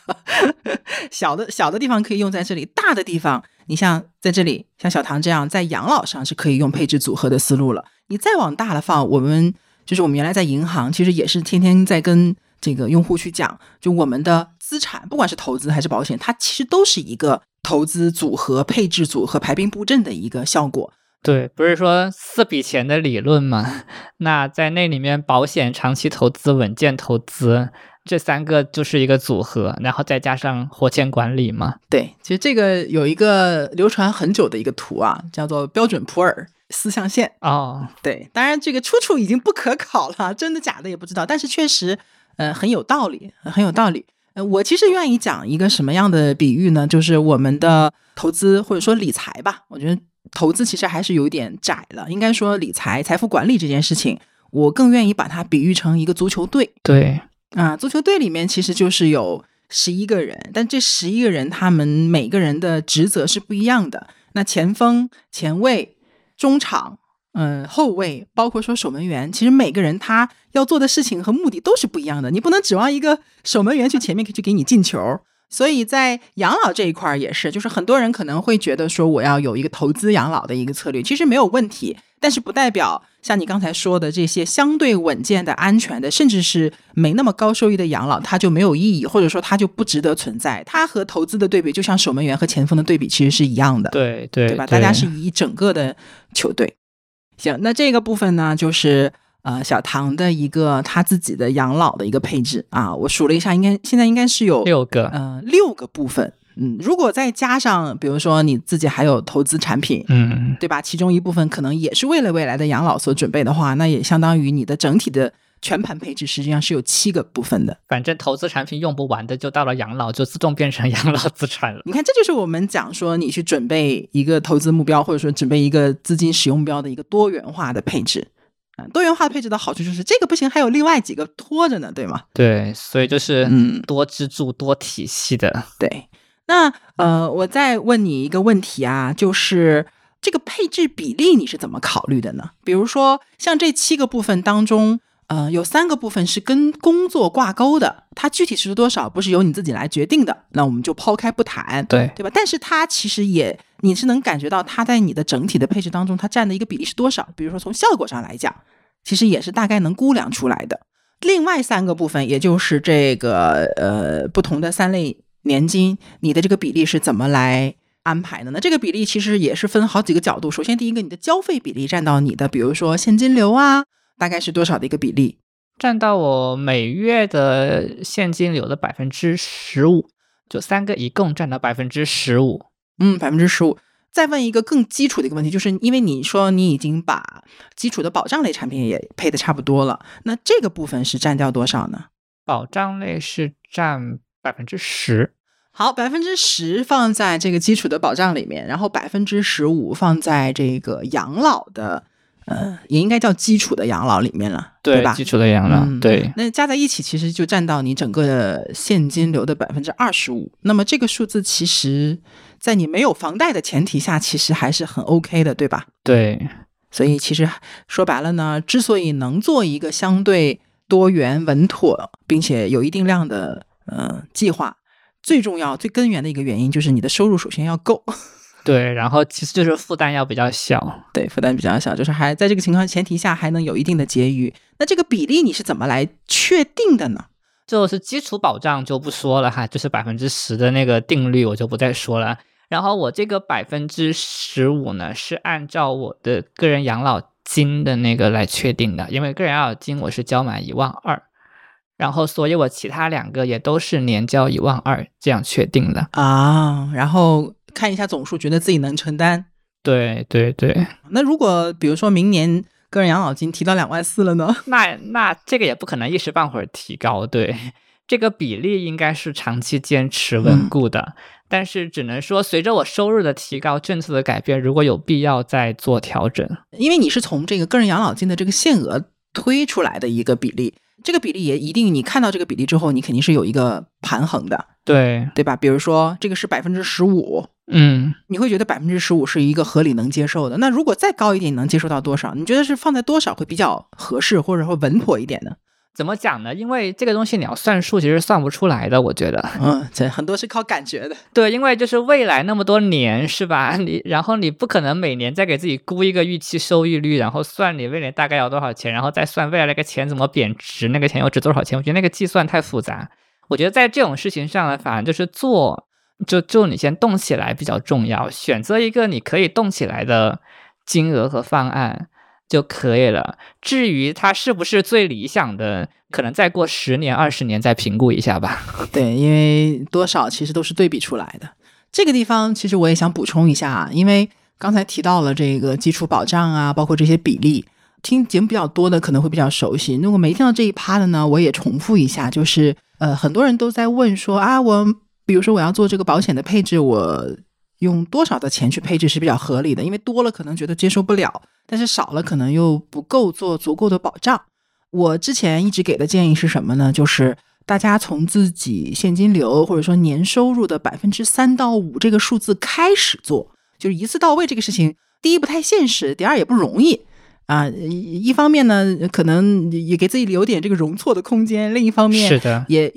[laughs] 小的小的地方可以用在这里，大的地方你像在这里，像小唐这样在养老上是可以用配置组合的思路了。你再往大了放，我们就是我们原来在银行，其实也是天天在跟这个用户去讲，就我们的资产，不管是投资还是保险，它其实都是一个投资组合、配置组合、排兵布阵的一个效果。对，不是说四笔钱的理论吗？[laughs] 那在那里面，保险、长期投资、稳健投资这三个就是一个组合，然后再加上活钱管理嘛。对，其实这个有一个流传很久的一个图啊，叫做标准普尔四象限。哦，对，当然这个出处已经不可考了，真的假的也不知道，但是确实，呃，很有道理，很有道理。呃，我其实愿意讲一个什么样的比喻呢？就是我们的投资或者说理财吧，我觉得投资其实还是有点窄了，应该说理财、财富管理这件事情，我更愿意把它比喻成一个足球队。对，啊，足球队里面其实就是有十一个人，但这十一个人他们每个人的职责是不一样的。那前锋、前卫、中场，嗯、后卫，包括说守门员，其实每个人他要做的事情和目的都是不一样的。你不能指望一个守门员去前面去给你进球。所以在养老这一块儿也是，就是很多人可能会觉得说我要有一个投资养老的一个策略，其实没有问题，但是不代表像你刚才说的这些相对稳健的、安全的，甚至是没那么高收益的养老，它就没有意义，或者说它就不值得存在。它和投资的对比，就像守门员和前锋的对比，其实是一样的。对对对吧？大家是以一整个的球队。行，那这个部分呢，就是呃小唐的一个他自己的养老的一个配置啊，我数了一下，应该现在应该是有六个，呃六个部分。嗯，如果再加上，比如说你自己还有投资产品，嗯，对吧？其中一部分可能也是为了未来的养老所准备的话，那也相当于你的整体的全盘配置实际上是有七个部分的。反正投资产品用不完的，就到了养老就自动变成养老资产了。你看，这就是我们讲说你去准备一个投资目标，或者说准备一个资金使用目标的一个多元化的配置。啊，多元化配置的好处就是这个不行，还有另外几个拖着呢，对吗？对，所以就是嗯多支柱、多体系的。对。那呃，我再问你一个问题啊，就是这个配置比例你是怎么考虑的呢？比如说像这七个部分当中，呃，有三个部分是跟工作挂钩的，它具体是多少不是由你自己来决定的，那我们就抛开不谈，对对吧？但是它其实也你是能感觉到它在你的整体的配置当中，它占的一个比例是多少？比如说从效果上来讲，其实也是大概能估量出来的。另外三个部分，也就是这个呃不同的三类年金，你的这个比例是怎么来安排的呢？这个比例其实也是分好几个角度。首先，第一个，你的交费比例占到你的，比如说现金流啊，大概是多少的一个比例？占到我每月的现金流的百分之十五，就三个一共占到百分之十五。嗯，百分之十五。再问一个更基础的一个问题，就是因为你说你已经把基础的保障类产品也配的差不多了，那这个部分是占掉多少呢？保障类是占百分之十，好，百分之十放在这个基础的保障里面，然后百分之十五放在这个养老的，呃，也应该叫基础的养老里面了，对吧？基础的养老，嗯对，那加在一起，其实就占到你整个的现金流的百分之二十五。那么这个数字，其实在你没有房贷的前提下，其实还是很 OK 的，对吧？对，所以其实说白了呢，之所以能做一个相对多元、稳妥，并且有一定量的呃计划，最重要、最根源的一个原因就是你的收入首先要够，对，然后其实就是负担要比较小。对，负担比较小，就是还在这个情况前提下还能有一定的结余。那这个比例你是怎么来确定的呢？就是基础保障就不说了哈，就是百分之十的那个定律我就不再说了。然后我这个百分之十五呢，是按照我的个人养老金的那个来确定的，因为个人养老金我是交满一万二，然后所以我其他两个也都是年交一万二这样确定的啊。然后看一下总数，觉得自己能承担。对对对。那如果比如说明年个人养老金提到两万四了呢？[laughs] 那那这个也不可能一时半会儿提高，对。[laughs] 这个比例应该是长期坚持稳固的，但是只能说随着我收入的提高、政策的改变，如果有必要再做调整。因为你是从这个个人养老金的这个限额推出来的一个比例，这个比例也一定你看到这个比例之后，你肯定是有一个盘衡的，对对吧？比如说这个是百分之十五，嗯，你会觉得百分之十五是一个合理能接受的。那如果再高一点，你能接受到多少？你觉得是放在多少会比较合适，或者说稳妥一点呢？怎么讲呢？因为这个东西你要算数，其实算不出来的。我觉得，嗯，这很多是靠感觉的。对，因为就是未来那么多年，是吧？你然后你不可能每年再给自己估一个预期收益率，然后算你未来大概要多少钱，然后再算未来那个钱怎么贬值，那个钱又值多少钱？我觉得那个计算太复杂。我觉得在这种事情上呢，反而就是做，就就你先动起来比较重要，选择一个你可以动起来的金额和方案。就可以了。至于它是不是最理想的，可能再过十年、二十年再评估一下吧。[laughs] 对，因为多少其实都是对比出来的。这个地方其实我也想补充一下，因为刚才提到了这个基础保障啊，包括这些比例，听节目比较多的可能会比较熟悉。如果没听到这一趴的呢，我也重复一下，就是呃，很多人都在问说啊，我比如说我要做这个保险的配置，我。用多少的钱去配置是比较合理的，因为多了可能觉得接受不了，但是少了可能又不够做足够的保障。我之前一直给的建议是什么呢？就是大家从自己现金流或者说年收入的百分之三到五这个数字开始做，就是一次到位这个事情，第一不太现实，第二也不容易啊。一方面呢，可能也给自己留点这个容错的空间；另一方面，是的，也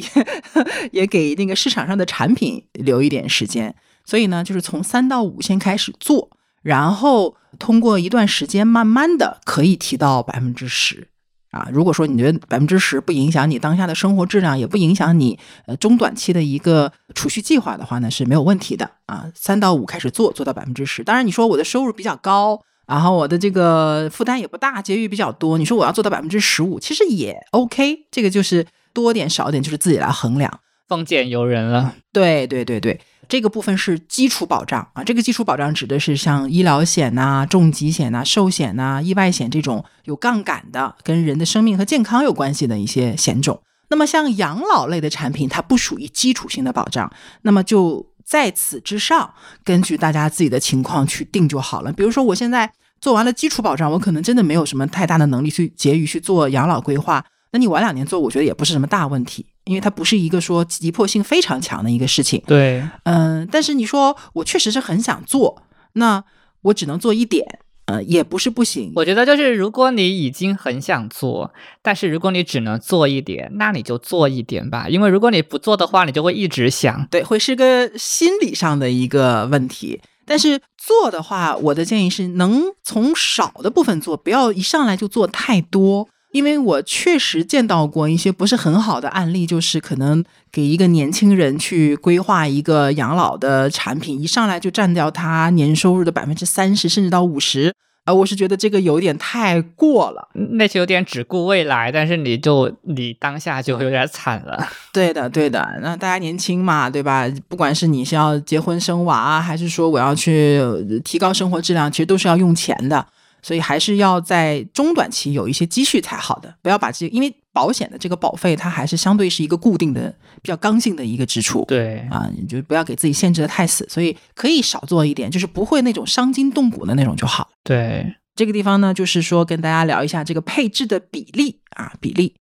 [laughs] 也给那个市场上的产品留一点时间。所以呢，就是从三到五先开始做，然后通过一段时间，慢慢的可以提到百分之十啊。如果说你觉得百分之十不影响你当下的生活质量，也不影响你呃中短期的一个储蓄计划的话呢，是没有问题的啊。三到五开始做，做到百分之十。当然，你说我的收入比较高，然后我的这个负担也不大，节余比较多，你说我要做到百分之十五，其实也 OK。这个就是多点少点，就是自己来衡量。丰俭由人了。对对对对。这个部分是基础保障啊，这个基础保障指的是像医疗险呐、重疾险呐、寿险呐、意外险这种有杠杆的、跟人的生命和健康有关系的一些险种。那么像养老类的产品，它不属于基础性的保障，那么就在此之上，根据大家自己的情况去定就好了。比如说，我现在做完了基础保障，我可能真的没有什么太大的能力去结余去做养老规划。那你晚两年做，我觉得也不是什么大问题，因为它不是一个说急迫性非常强的一个事情。对，嗯，但是你说我确实是很想做，那我只能做一点，呃，也不是不行。我觉得就是如果你已经很想做，但是如果你只能做一点，那你就做一点吧，因为如果你不做的话，你就会一直想，对，会是个心理上的一个问题。但是做的话，我的建议是能从少的部分做，不要一上来就做太多。因为我确实见到过一些不是很好的案例，就是可能给一个年轻人去规划一个养老的产品，一上来就占掉他年收入的百分之三十，甚至到五十。啊，我是觉得这个有点太过了，那就有点只顾未来，但是你就你当下就有点惨了。对的，对的。那大家年轻嘛，对吧？不管是你是要结婚生娃，还是说我要去提高生活质量，其实都是要用钱的。所以还是要在中短期有一些积蓄才好的，不要把这因为保险的这个保费它还是相对是一个固定的、比较刚性的一个支出。对啊，你就不要给自己限制的太死，所以可以少做一点，就是不会那种伤筋动骨的那种就好。对，这个地方呢，就是说跟大家聊一下这个配置的比例啊，比例。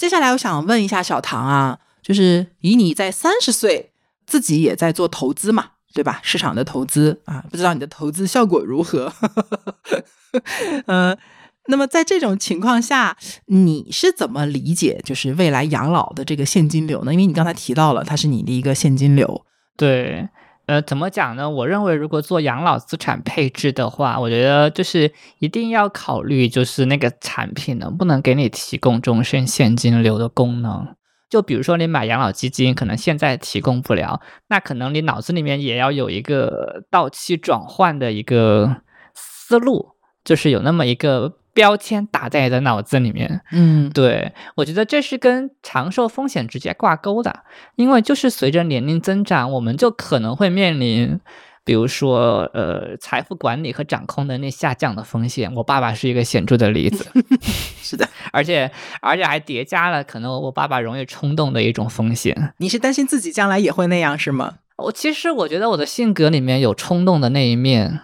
接下来我想问一下小唐啊，就是以你在三十岁自己也在做投资嘛？对吧？市场的投资啊，不知道你的投资效果如何？嗯，[laughs] 那么在这种情况下，你是怎么理解就是未来养老的这个现金流呢？因为你刚才提到了它是你的一个现金流。对，呃，怎么讲呢？我认为如果做养老资产配置的话，我觉得就是一定要考虑，就是那个产品能不能给你提供终身现金流的功能。就比如说你买养老基金，可能现在提供不了，那可能你脑子里面也要有一个到期转换的一个思路，就是有那么一个标签打在你的脑子里面。嗯，对，我觉得这是跟长寿风险直接挂钩的，因为就是随着年龄增长，我们就可能会面临，比如说呃财富管理和掌控能力下降的风险。我爸爸是一个显著的例子，[laughs] 是的。而且而且还叠加了可能我爸爸容易冲动的一种风险。你是担心自己将来也会那样是吗？我其实我觉得我的性格里面有冲动的那一面，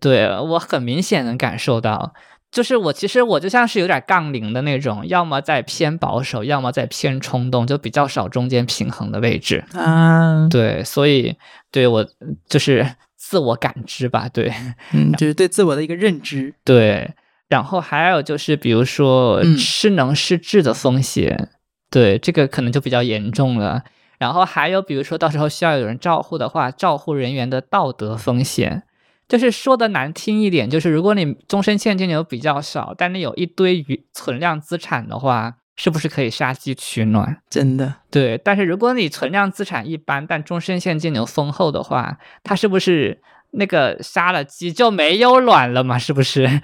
对我很明显能感受到。就是我其实我就像是有点杠铃的那种，要么在偏保守，要么在偏冲动，就比较少中间平衡的位置。嗯，[laughs] 对，所以对我就是自我感知吧，对嗯，就是对自我的一个认知。对。然后还有就是，比如说嗯失能失智的风险，对这个可能就比较严重了。然后还有比如说到时候需要有人照护的话，照护人员的道德风险。就是说的难听一点，就是如果你终身现金流比较少，但你有一堆余存量资产的话，是不是可以杀鸡取暖？真的，对，但是如果你存量资产一般，但终身现金流丰厚的话，它是不是那个杀了鸡就没有卵了嘛？是不是？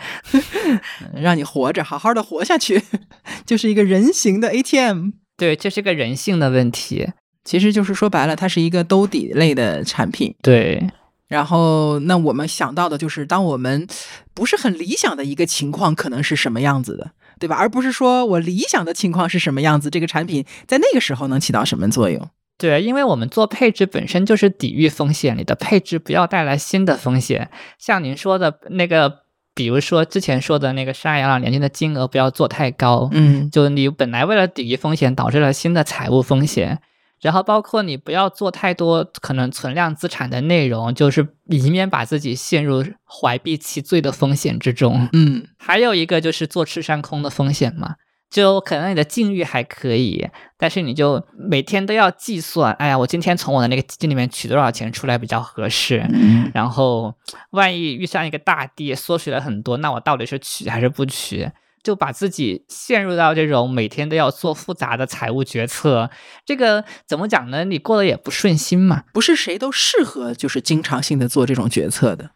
[laughs] 让你活着，好好的活下去，[laughs] 就是一个人形的 ATM。对，这是个人性的问题。其实就是说白了，它是一个兜底类的产品。对，然后，那我们想到的就是，当我们不是很理想的一个情况，可能是什么样子的，对吧？而不是说我理想的情况是什么样子，这个产品在那个时候能起到什么作用？对，因为我们做配置本身就是抵御风险，你的配置不要带来新的风险。像您说的那个，比如说之前说的那个赡养老年金的金额不要做太高，嗯，就你本来为了抵御风险，导致了新的财务风险。然后包括你不要做太多可能存量资产的内容，就是以免把自己陷入怀璧其罪的风险之中。嗯，还有一个就是坐吃山空的风险嘛，就可能你的境遇还可以，但是你就每天都要计算，哎呀，我今天从我的那个基金里面取多少钱出来比较合适，然后万一遇上一个大跌缩水了很多，那我到底是取还是不取？就把自己陷入到这种每天都要做复杂的财务决策，这个怎么讲呢？你过得也不顺心嘛。不是谁都适合就是经常性的做这种决策的。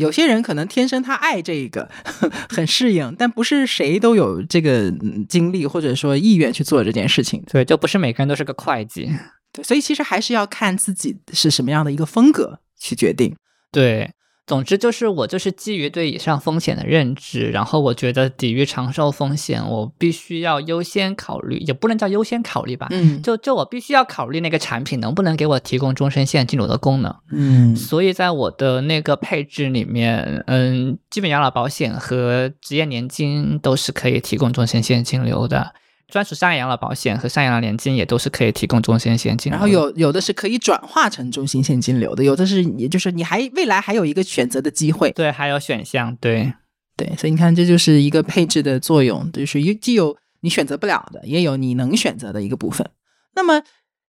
有些人可能天生他爱这个，[laughs] 很适应，但不是谁都有这个嗯精力或者说意愿去做这件事情。对，就不是每个人都是个会计。对，所以其实还是要看自己是什么样的一个风格去决定。对，总之就是我就是基于对以上风险的认知，然后我觉得抵御长寿风险，我必须要优先考虑，也不能叫优先考虑吧，嗯就就我必须要考虑那个产品能不能给我提供终身现金流的功能。嗯所以在我的那个配置里面，嗯，基本养老保险和职业年金都是可以提供终身现金流的。专属赡养老保险和赡养老年金也都是可以提供终身现金。然后有有的是可以转化成中心现金流的，有的是也就是你还未来还有一个选择的机会。对，还有选项，对对，所以你看这就是一个配置的作用，就是有既有你选择不了的，也有你能选择的一个部分。那么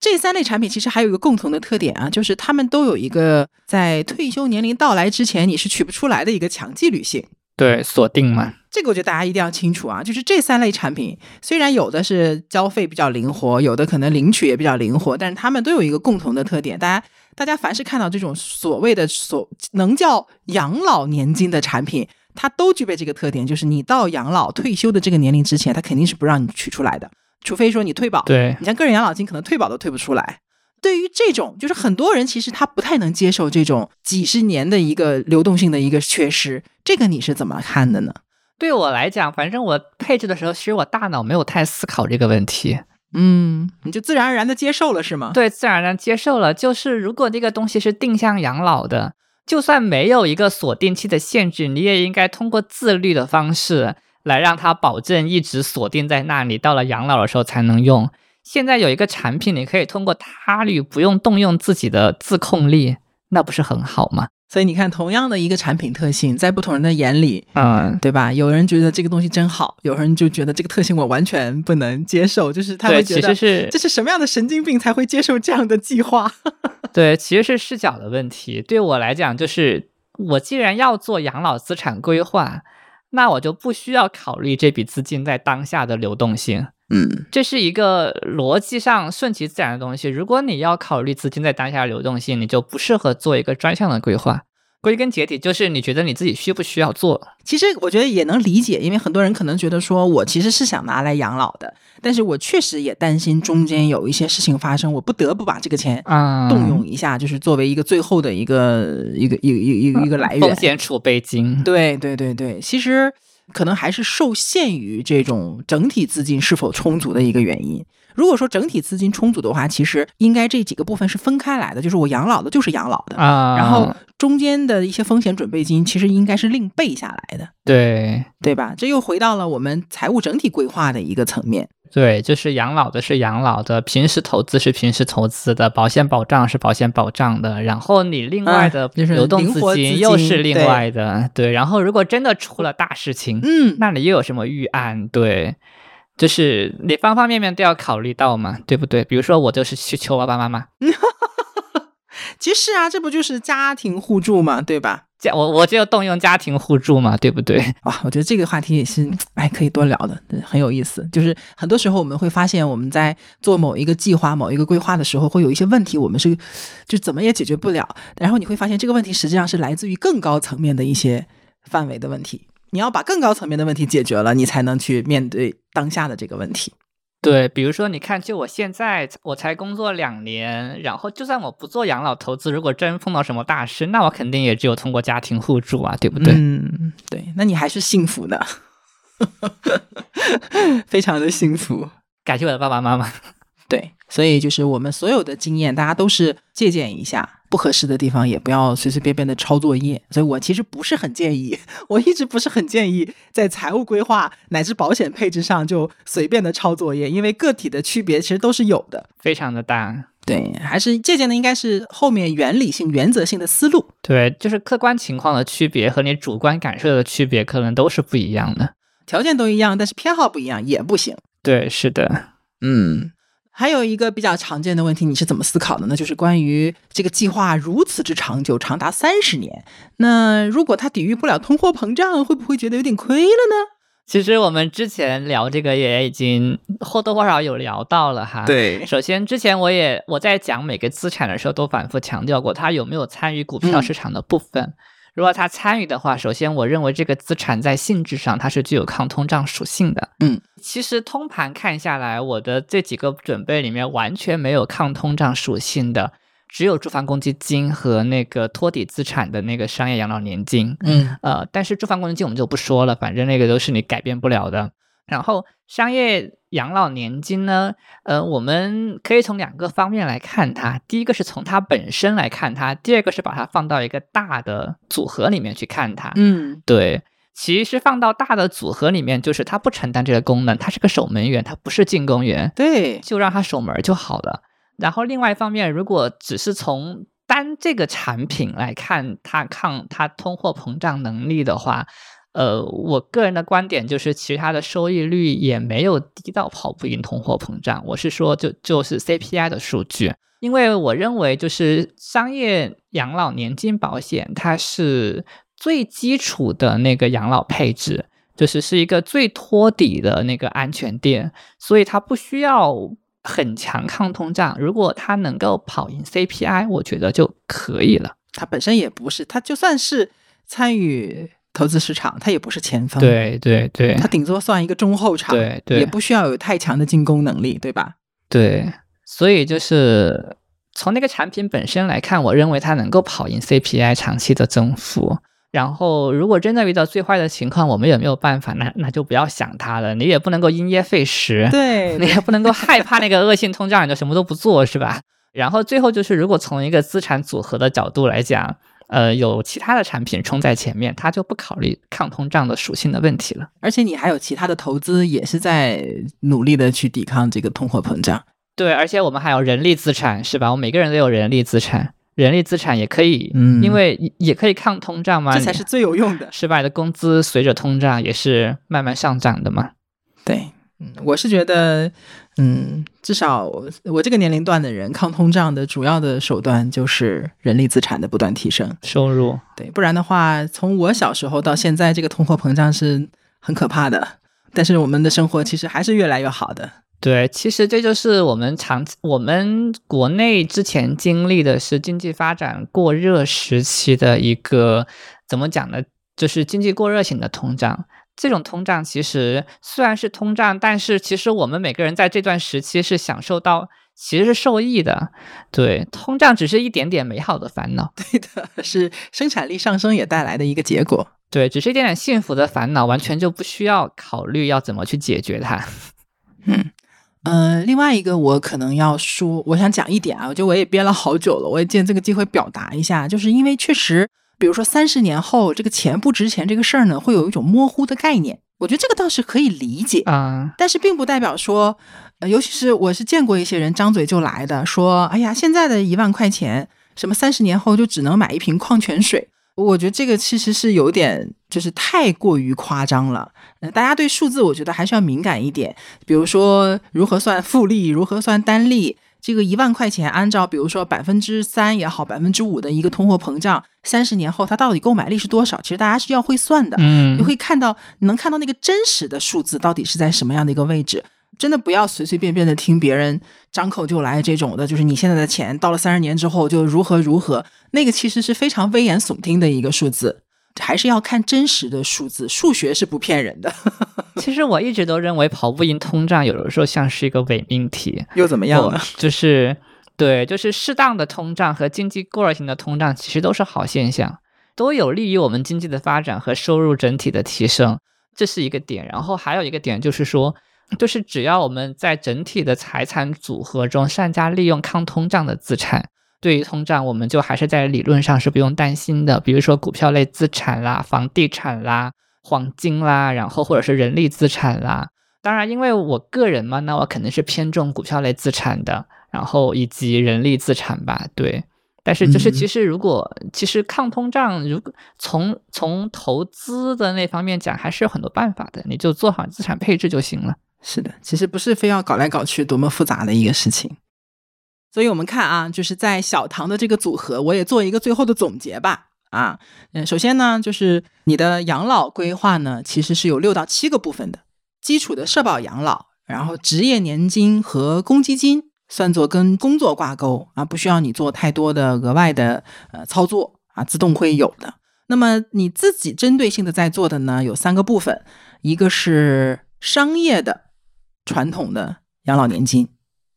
这三类产品其实还有一个共同的特点啊，就是他们都有一个在退休年龄到来之前你是取不出来的一个强纪律性。对，锁定嘛。这个我觉得大家一定要清楚啊，就是这三类产品，虽然有的是交费比较灵活，有的可能领取也比较灵活，但是他们都有一个共同的特点，大家大家凡是看到这种所谓的所能叫养老年金的产品，它都具备这个特点，就是你到养老退休的这个年龄之前，它肯定是不让你取出来的，除非说你退保。对你像个人养老金，可能退保都退不出来。对于这种，就是很多人其实他不太能接受这种几十年的一个流动性的一个缺失，这个你是怎么看的呢？对我来讲，反正我配置的时候，其实我大脑没有太思考这个问题，嗯，你就自然而然的接受了是吗？，对，自然而然接受了。就是如果这个东西是定向养老的，就算没有一个锁定期的限制，你也应该通过自律的方式来让它保证一直锁定在那里，到了养老的时候才能用。现在有一个产品，你可以通过他律，不用动用自己的自控力，那不是很好吗？所以你看，同样的一个产品特性，在不同人的眼里，嗯，对吧？有人觉得这个东西真好，有人就觉得这个特性我完全不能接受，就是他，会觉得这是什么样的神经病才会接受这样的计划？[laughs] 对，其实是视角的问题。对我来讲，就是我既然要做养老资产规划，那我就不需要考虑这笔资金在当下的流动性，嗯，这是一个逻辑上顺其自然的东西。如果你要考虑资金在当下的流动性，你就不适合做一个专项的规划。归根结底，就是你觉得你自己需不需要做？其实我觉得也能理解，因为很多人可能觉得说我其实是想拿来养老的，但是我确实也担心中间有一些事情发生，我不得不把这个钱啊动用一下，就是作为一个最后的一个一个一个一个一个来源。风险储备金。对对对对，其实可能还是受限于这种整体资金是否充足的一个原因。如果说整体资金充足的话，其实应该这几个部分是分开来的，就是我养老的，就是养老的，啊，然后中间的一些风险准备金，其实应该是另备下来的，对对吧？这又回到了我们财务整体规划的一个层面。对，就是养老的是养老的，平时投资是平时投资的，保险保障是保险保障的，然后你另外的啊就是流动资金又是另外的，对。然后如果真的出了大事情，嗯，那你又有什么预案？对，就是你方方面面都要考虑到嘛，对不对？比如说我就是去求爸爸妈妈，[laughs] 其实啊，这不就是家庭互助嘛，对吧？家我我就动用家庭互助嘛，对不对？哇，我觉得这个话题也是，哎，可以多聊的，很有意思。就是很多时候我们会发现，我们在做某一个计划、某一个规划的时候，会有一些问题，我们是就怎么也解决不了。然后你会发现，这个问题实际上是来自于更高层面的一些范围的问题。你要把更高层面的问题解决了，你才能去面对当下的这个问题。对，比如说，你看，就我现在我才工作两年，然后就算我不做养老投资，如果真碰到什么大事，那我肯定也只有通过家庭互助啊，对不对？嗯，对，那你还是幸福的，[laughs] 非常的幸福。感谢我的爸爸妈妈。对，所以就是我们所有的经验，大家都是借鉴一下，不合适的地方也不要随随便便的抄作业。所以我其实不是很建议，[laughs] 我一直不是很建议在财务规划乃至保险配置上就随便的抄作业，因为个体的区别其实都是有的。非常的大。对，还是借鉴的应该是后面原理性、原则性的思路。对，就是客观情况的区别和你主观感受的区别，可能都是不一样的。条件都一样，但是偏好不一样也不行。对，是的。嗯，还有一个比较常见的问题，你是怎么思考的呢？就是关于这个计划如此之长久，长达三十年，那如果它抵御不了通货膨胀，会不会觉得有点亏了呢？其实我们之前聊这个也已经 [laughs] 或多或少有聊到了哈。。对，首先，之前我也我在讲每个资产的时候都反复强调过，它有没有参与股票市场的部分。如果他参与的话，首先我认为这个资产在性质上它是具有抗通胀属性的。嗯，其实通盘看下来，我的这几个准备里面完全没有抗通胀属性的，只有住房公积金和那个托底资产的那个商业养老年金。嗯呃，但是住房公积金我们就不说了，反正那个都是你改变不了的。然后商业养老年金呢，呃，我们可以从两个方面来看它。第一个是从它本身来看它，第二个是把它放到一个大的组合里面去看它。嗯对，其实放到大的组合里面，就是它不承担这个功能，它是个守门员，它不是进攻员。对，就让它守门儿就好了。然后另外一方面，如果只是从单这个产品来看它抗它通货膨胀能力的话，呃，我个人的观点就是，其实它的收益率也没有低到跑不赢通货膨胀。我是说就，就是 CPI 的数据，因为我认为就是商业养老年金保险，它是最基础的那个养老配置。就是是一个最托底的那个安全垫，所以它不需要很强抗通胀。如果它能够跑赢 CPI，我觉得就可以了。它本身也不是，它就算是参与投资市场，它也不是前锋，，对对对它顶多算一个中后场，对对也不需要有太强的进攻能力，对吧？对，所以就是从那个产品本身来看，我认为它能够跑赢 CPI 长期的增幅。然后，如果真的遇到最坏的情况，我们也没有办法，那那就不要想它了。你也不能够因噎废食，对你也不能够害怕那个恶性通胀，你就什么都不做，是吧？然后最后就是，如果从一个资产组合的角度来讲，呃，有其他的产品冲在前面，它就不考虑抗通胀的属性的问题了。而且你还有其他的投资，也是在努力的去抵抗这个通货膨胀。对，而且我们还有人力资产，是吧？我们每个人都有人力资产，人力资产也可以，嗯因为也也可以抗通胀嘛，这才是最有用的。是吧？你的工资随着通胀也是慢慢上涨的嘛。对，嗯，我是觉得，嗯，至少我我这个年龄段的人，抗通胀的主要的手段就是人力资产的不断提升。收入，对，不然的话，从我小时候到现在，这个通货膨胀是很可怕的。但是我们的生活其实还是越来越好的。对，其实这就是我们长我们国内之前经历的是经济发展过热时期的一个怎么讲呢？就是经济过热型的通胀。这种通胀其实虽然是通胀，但是其实我们每个人在这段时期是享受到，其实是受益的。对，通胀只是一点点美好的烦恼。对的，是生产力上升也带来的一个结果。对，只是一点点幸福的烦恼，完全就不需要考虑要怎么去解决它。[laughs] 嗯。嗯，另外一个我可能要说，我想讲一点啊，我觉得我也憋了好久了，我也借这个机会表达一下，就是因为确实，比如说三十年后这个钱不值钱这个事儿呢，会有一种模糊的概念，我觉得这个倒是可以理解啊，但是并不代表说，呃，尤其是我是见过一些人张嘴就来的说，哎呀，现在的一万块钱，什么三十年后就只能买一瓶矿泉水。我觉得这个其实是有点，就是太过于夸张了。大家对数字，我觉得还是要敏感一点。比如说，如何算复利，如何算单利？这个一万块钱，按照比如说百分之三也好，百分之五的一个通货膨胀，三十年后它到底购买力是多少？其实大家是要会算的。嗯，你会看到，能看到那个真实的数字到底是在什么样的一个位置。真的不要随随便便的听别人张口就来这种的，就是你现在的钱到了三十年之后就如何如何，那个其实是非常危言耸听的一个数字，还是要看真实的数字，数学是不骗人的。[laughs] 其实我一直都认为跑不赢通胀，有的时候像是一个伪命题，又怎么样呢？就是对，就是适当的通胀和经济过热型的通胀其实都是好现象，都有利于我们经济的发展和收入整体的提升，这是一个点。然后还有一个点就是说。就是只要我们在整体的财产组合中善加利用抗通胀的资产，对于通胀，我们就还是在理论上是不用担心的。比如说股票类资产啦、房地产啦、黄金啦，然后或者是人力资产啦。当然，因为我个人嘛，那我肯定是偏重股票类资产的，然后以及人力资产吧。对，但是就是其实如果其实抗通胀，如果从从投资的那方面讲，还是有很多办法的，你就做好资产配置就行了。是的，其实不是非要搞来搞去多么复杂的一个事情，所以我们看啊，就是在小唐的这个组合，我也做一个最后的总结吧。啊，嗯，首先呢，就是你的养老规划呢，其实是有六到七个部分的，基础的社保养老，然后职业年金和公积金算作跟工作挂钩啊，不需要你做太多的额外的呃操作啊，自动会有的。那么你自己针对性的在做的呢，有三个部分，一个是商业的。传统的养老年金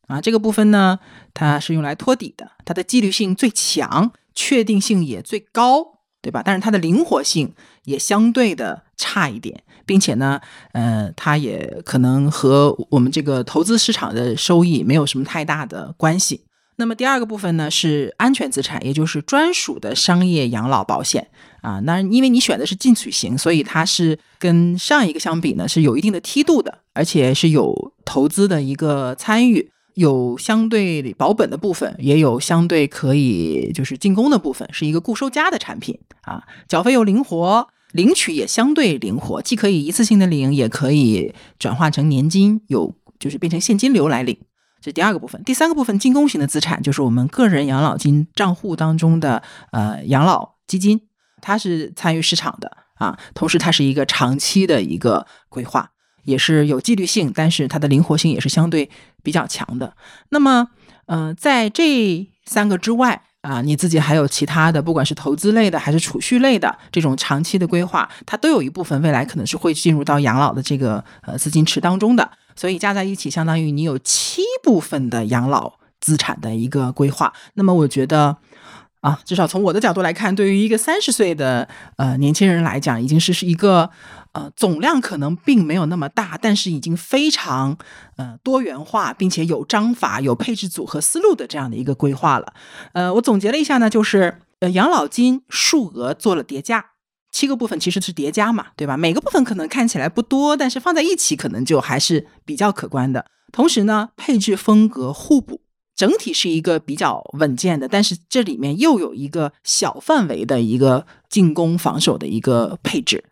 啊，这个部分呢，它是用来托底的，它的纪律性最强，确定性也最高，对吧？但是它的灵活性也相对的差一点，并且呢，呃，它也可能和我们这个投资市场的收益没有什么太大的关系。那么第二个部分呢，是安全资产，也就是专属的商业养老保险啊。那因为你选的是进取型，所以它是跟上一个相比呢，是有一定的梯度的。而且是有投资的一个参与，有相对保本的部分，也有相对可以就是进攻的部分，是一个固收加的产品啊。缴费又灵活，领取也相对灵活，既可以一次性的领，也可以转化成年金，有就是变成现金流来领。这第二个部分。第三个部分进攻型的资产，就是我们个人养老金账户当中的呃养老基金，它是参与市场的啊，同时它是一个长期的一个规划。也是有纪律性，但是它的灵活性也是相对比较强的。那么，嗯，在这三个之外啊，你自己还有其他的，不管是投资类的还是储蓄类的这种长期的规划，它都有一部分未来可能是会进入到养老的这个呃资金池当中的。所以加在一起，相当于你有七部分的养老资产的一个规划。那么，我觉得啊，至少从我的角度来看，对于一个三十岁的呃年轻人来讲，已经是是一个。呃，总量可能并没有那么大，但是已经非常呃多元化，并且有章法、有配置组合思路的这样的一个规划了。呃，我总结了一下呢，就是呃养老金数额做了叠加，七个部分其实是叠加嘛，对吧？每个部分可能看起来不多，但是放在一起可能就还是比较可观的。同时呢，配置风格互补，整体是一个比较稳健的，但是这里面又有一个小范围的一个进攻防守的一个配置。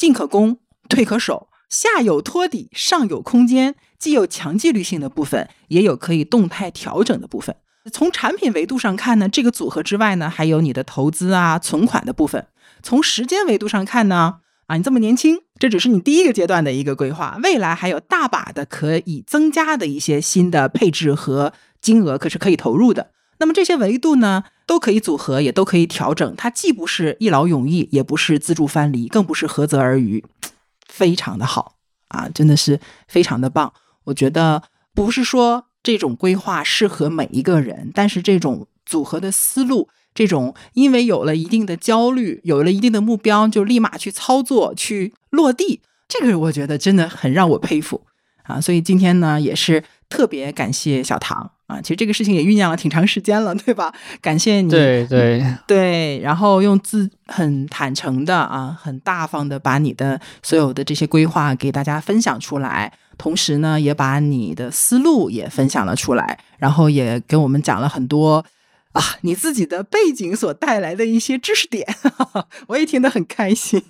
进可攻，退可守，下有托底，上有空间，既有强纪律性的部分，也有可以动态调整的部分。从产品维度上看呢，这个组合之外呢，还有你的投资啊、存款的部分。从时间维度上看呢，啊，你这么年轻，这只是你第一个阶段的一个规划，未来还有大把的可以增加的一些新的配置和金额，可是可以投入的。那么这些维度呢，都可以组合，也都可以调整。它既不是一劳永逸，也不是自助翻离，更不是涸泽而渔，[tsk] 非常的好啊，真的是非常的棒。我觉得不是说这种规划适合每一个人，但是这种组合的思路，这种因为有了一定的焦虑，有了一定的目标，就立马去操作、去落地，这个我觉得真的很让我佩服啊。所以今天呢，也是特别感谢小唐。啊，其实这个事情也酝酿了挺长时间了，对吧？感谢你，对对对，然后用自很坦诚的啊，很大方的把你的所有的这些规划给大家分享出来，同时呢，也把你的思路也分享了出来，然后也跟我们讲了很多。啊，你自己的背景所带来的一些知识点，[laughs] 我也听得很开心。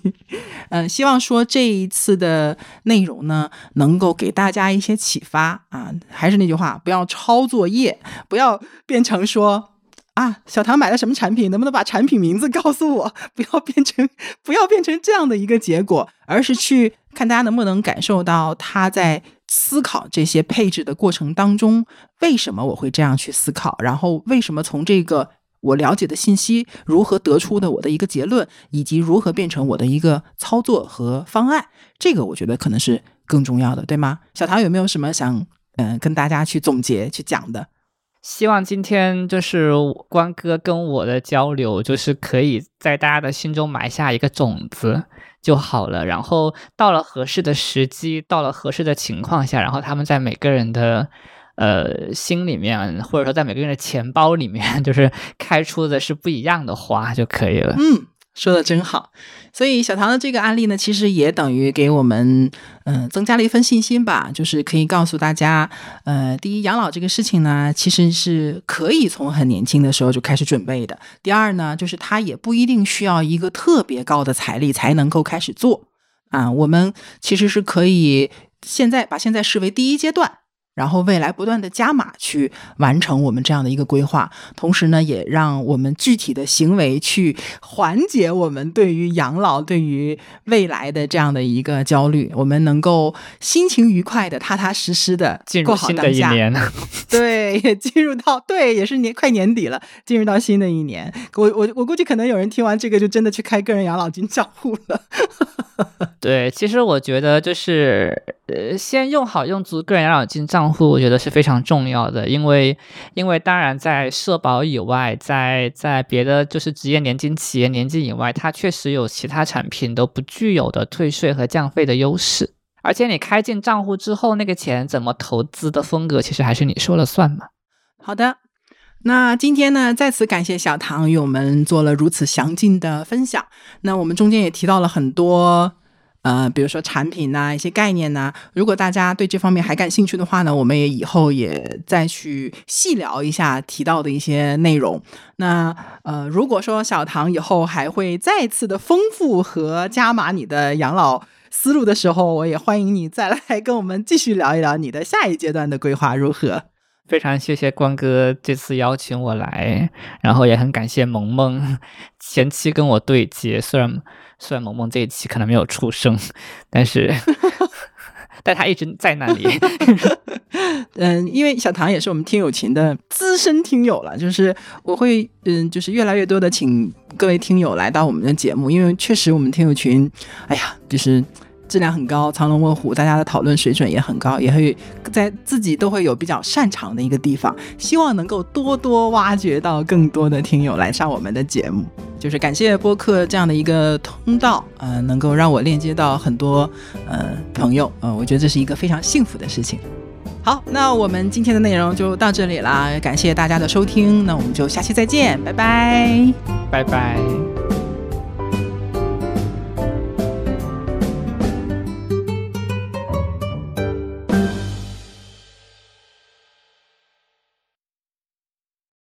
嗯，希望说这一次的内容呢，能够给大家一些启发啊。还是那句话，不要抄作业，不要变成说啊，小唐买了什么产品，能不能把产品名字告诉我？[laughs] 不要变成不要变成这样的一个结果，而是去看大家能不能感受到他在。思考这些配置的过程当中，为什么我会这样去思考？然后为什么从这个我了解的信息如何得出的我的一个结论，以及如何变成我的一个操作和方案？这个我觉得可能是更重要的，对吗？小唐有没有什么想嗯跟大家去总结去讲的？希望今天就是关哥跟我的交流，就是可以在大家的心中埋下一个种子。就好了，然后到了合适的时机，到了合适的情况下，然后他们在每个人的呃心里面，或者说在每个人的钱包里面，[laughs] 就是开出的是不一样的花就可以了。嗯。说的真好，所以小唐的这个案例呢，其实也等于给我们嗯增加了一份信心吧，就是可以告诉大家，呃，第一，养老这个事情呢，其实是可以从很年轻的时候就开始准备的；第二呢，就是它也不一定需要一个特别高的财力才能够开始做啊，我们其实是可以现在把现在视为第一阶段。然后未来不断的加码去完成我们这样的一个规划，同时呢，也让我们具体的行为去缓解我们对于养老、对于未来的这样的一个焦虑，我们能够心情愉快的、踏踏实实的过好当下。[laughs] [laughs] 对，也进入到对，也是年快年底了，进入到新的一年。我我我估计可能有人听完这个就真的去开个人养老金账户了。[laughs] 对，其实我觉得就是呃，先用好用足个人养老金账户，户我觉得是非常重要的，因为因为当然在社保以外，在在别的就是职业年金、企业年金以外，它确实有其他产品都不具有的退税和降费的优势。而且你开进账户之后，那个钱怎么投资的风格，其实还是你说了算嘛。好的，那今天呢，再次感谢小唐与我们做了如此详尽的分享。那我们中间也提到了很多。呃，比如说产品呐，一些概念呐，如果大家对这方面还感兴趣的话呢，我们也以后也再去细聊一下提到的一些内容。那呃，如果说小唐以后还会再次的丰富和加码你的养老思路的时候，我也欢迎你再来跟我们继续聊一聊你的下一阶段的规划如何。非常谢谢关哥这次邀请我来，然后也很感谢萌萌前期跟我对接，虽然。虽然萌萌这一期可能没有出声，但是，[laughs] 但他一直在那里。[laughs] 嗯，因为小唐也是我们听友群的资深听友了，就是我会嗯，就是越来越多的请各位听友来到我们的节目，因为确实我们听友群，哎呀，就是。质量很高，藏龙卧虎，大家的讨论水准也很高，也会在自己都会有比较擅长的一个地方，希望能够多多挖掘到更多的听友来上我们的节目。就是感谢播客这样的一个通道，呃，能够让我链接到很多呃朋友，呃，我觉得这是一个非常幸福的事情。好，那我们今天的内容就到这里啦，感谢大家的收听，那我们就下期再见，拜拜，拜拜。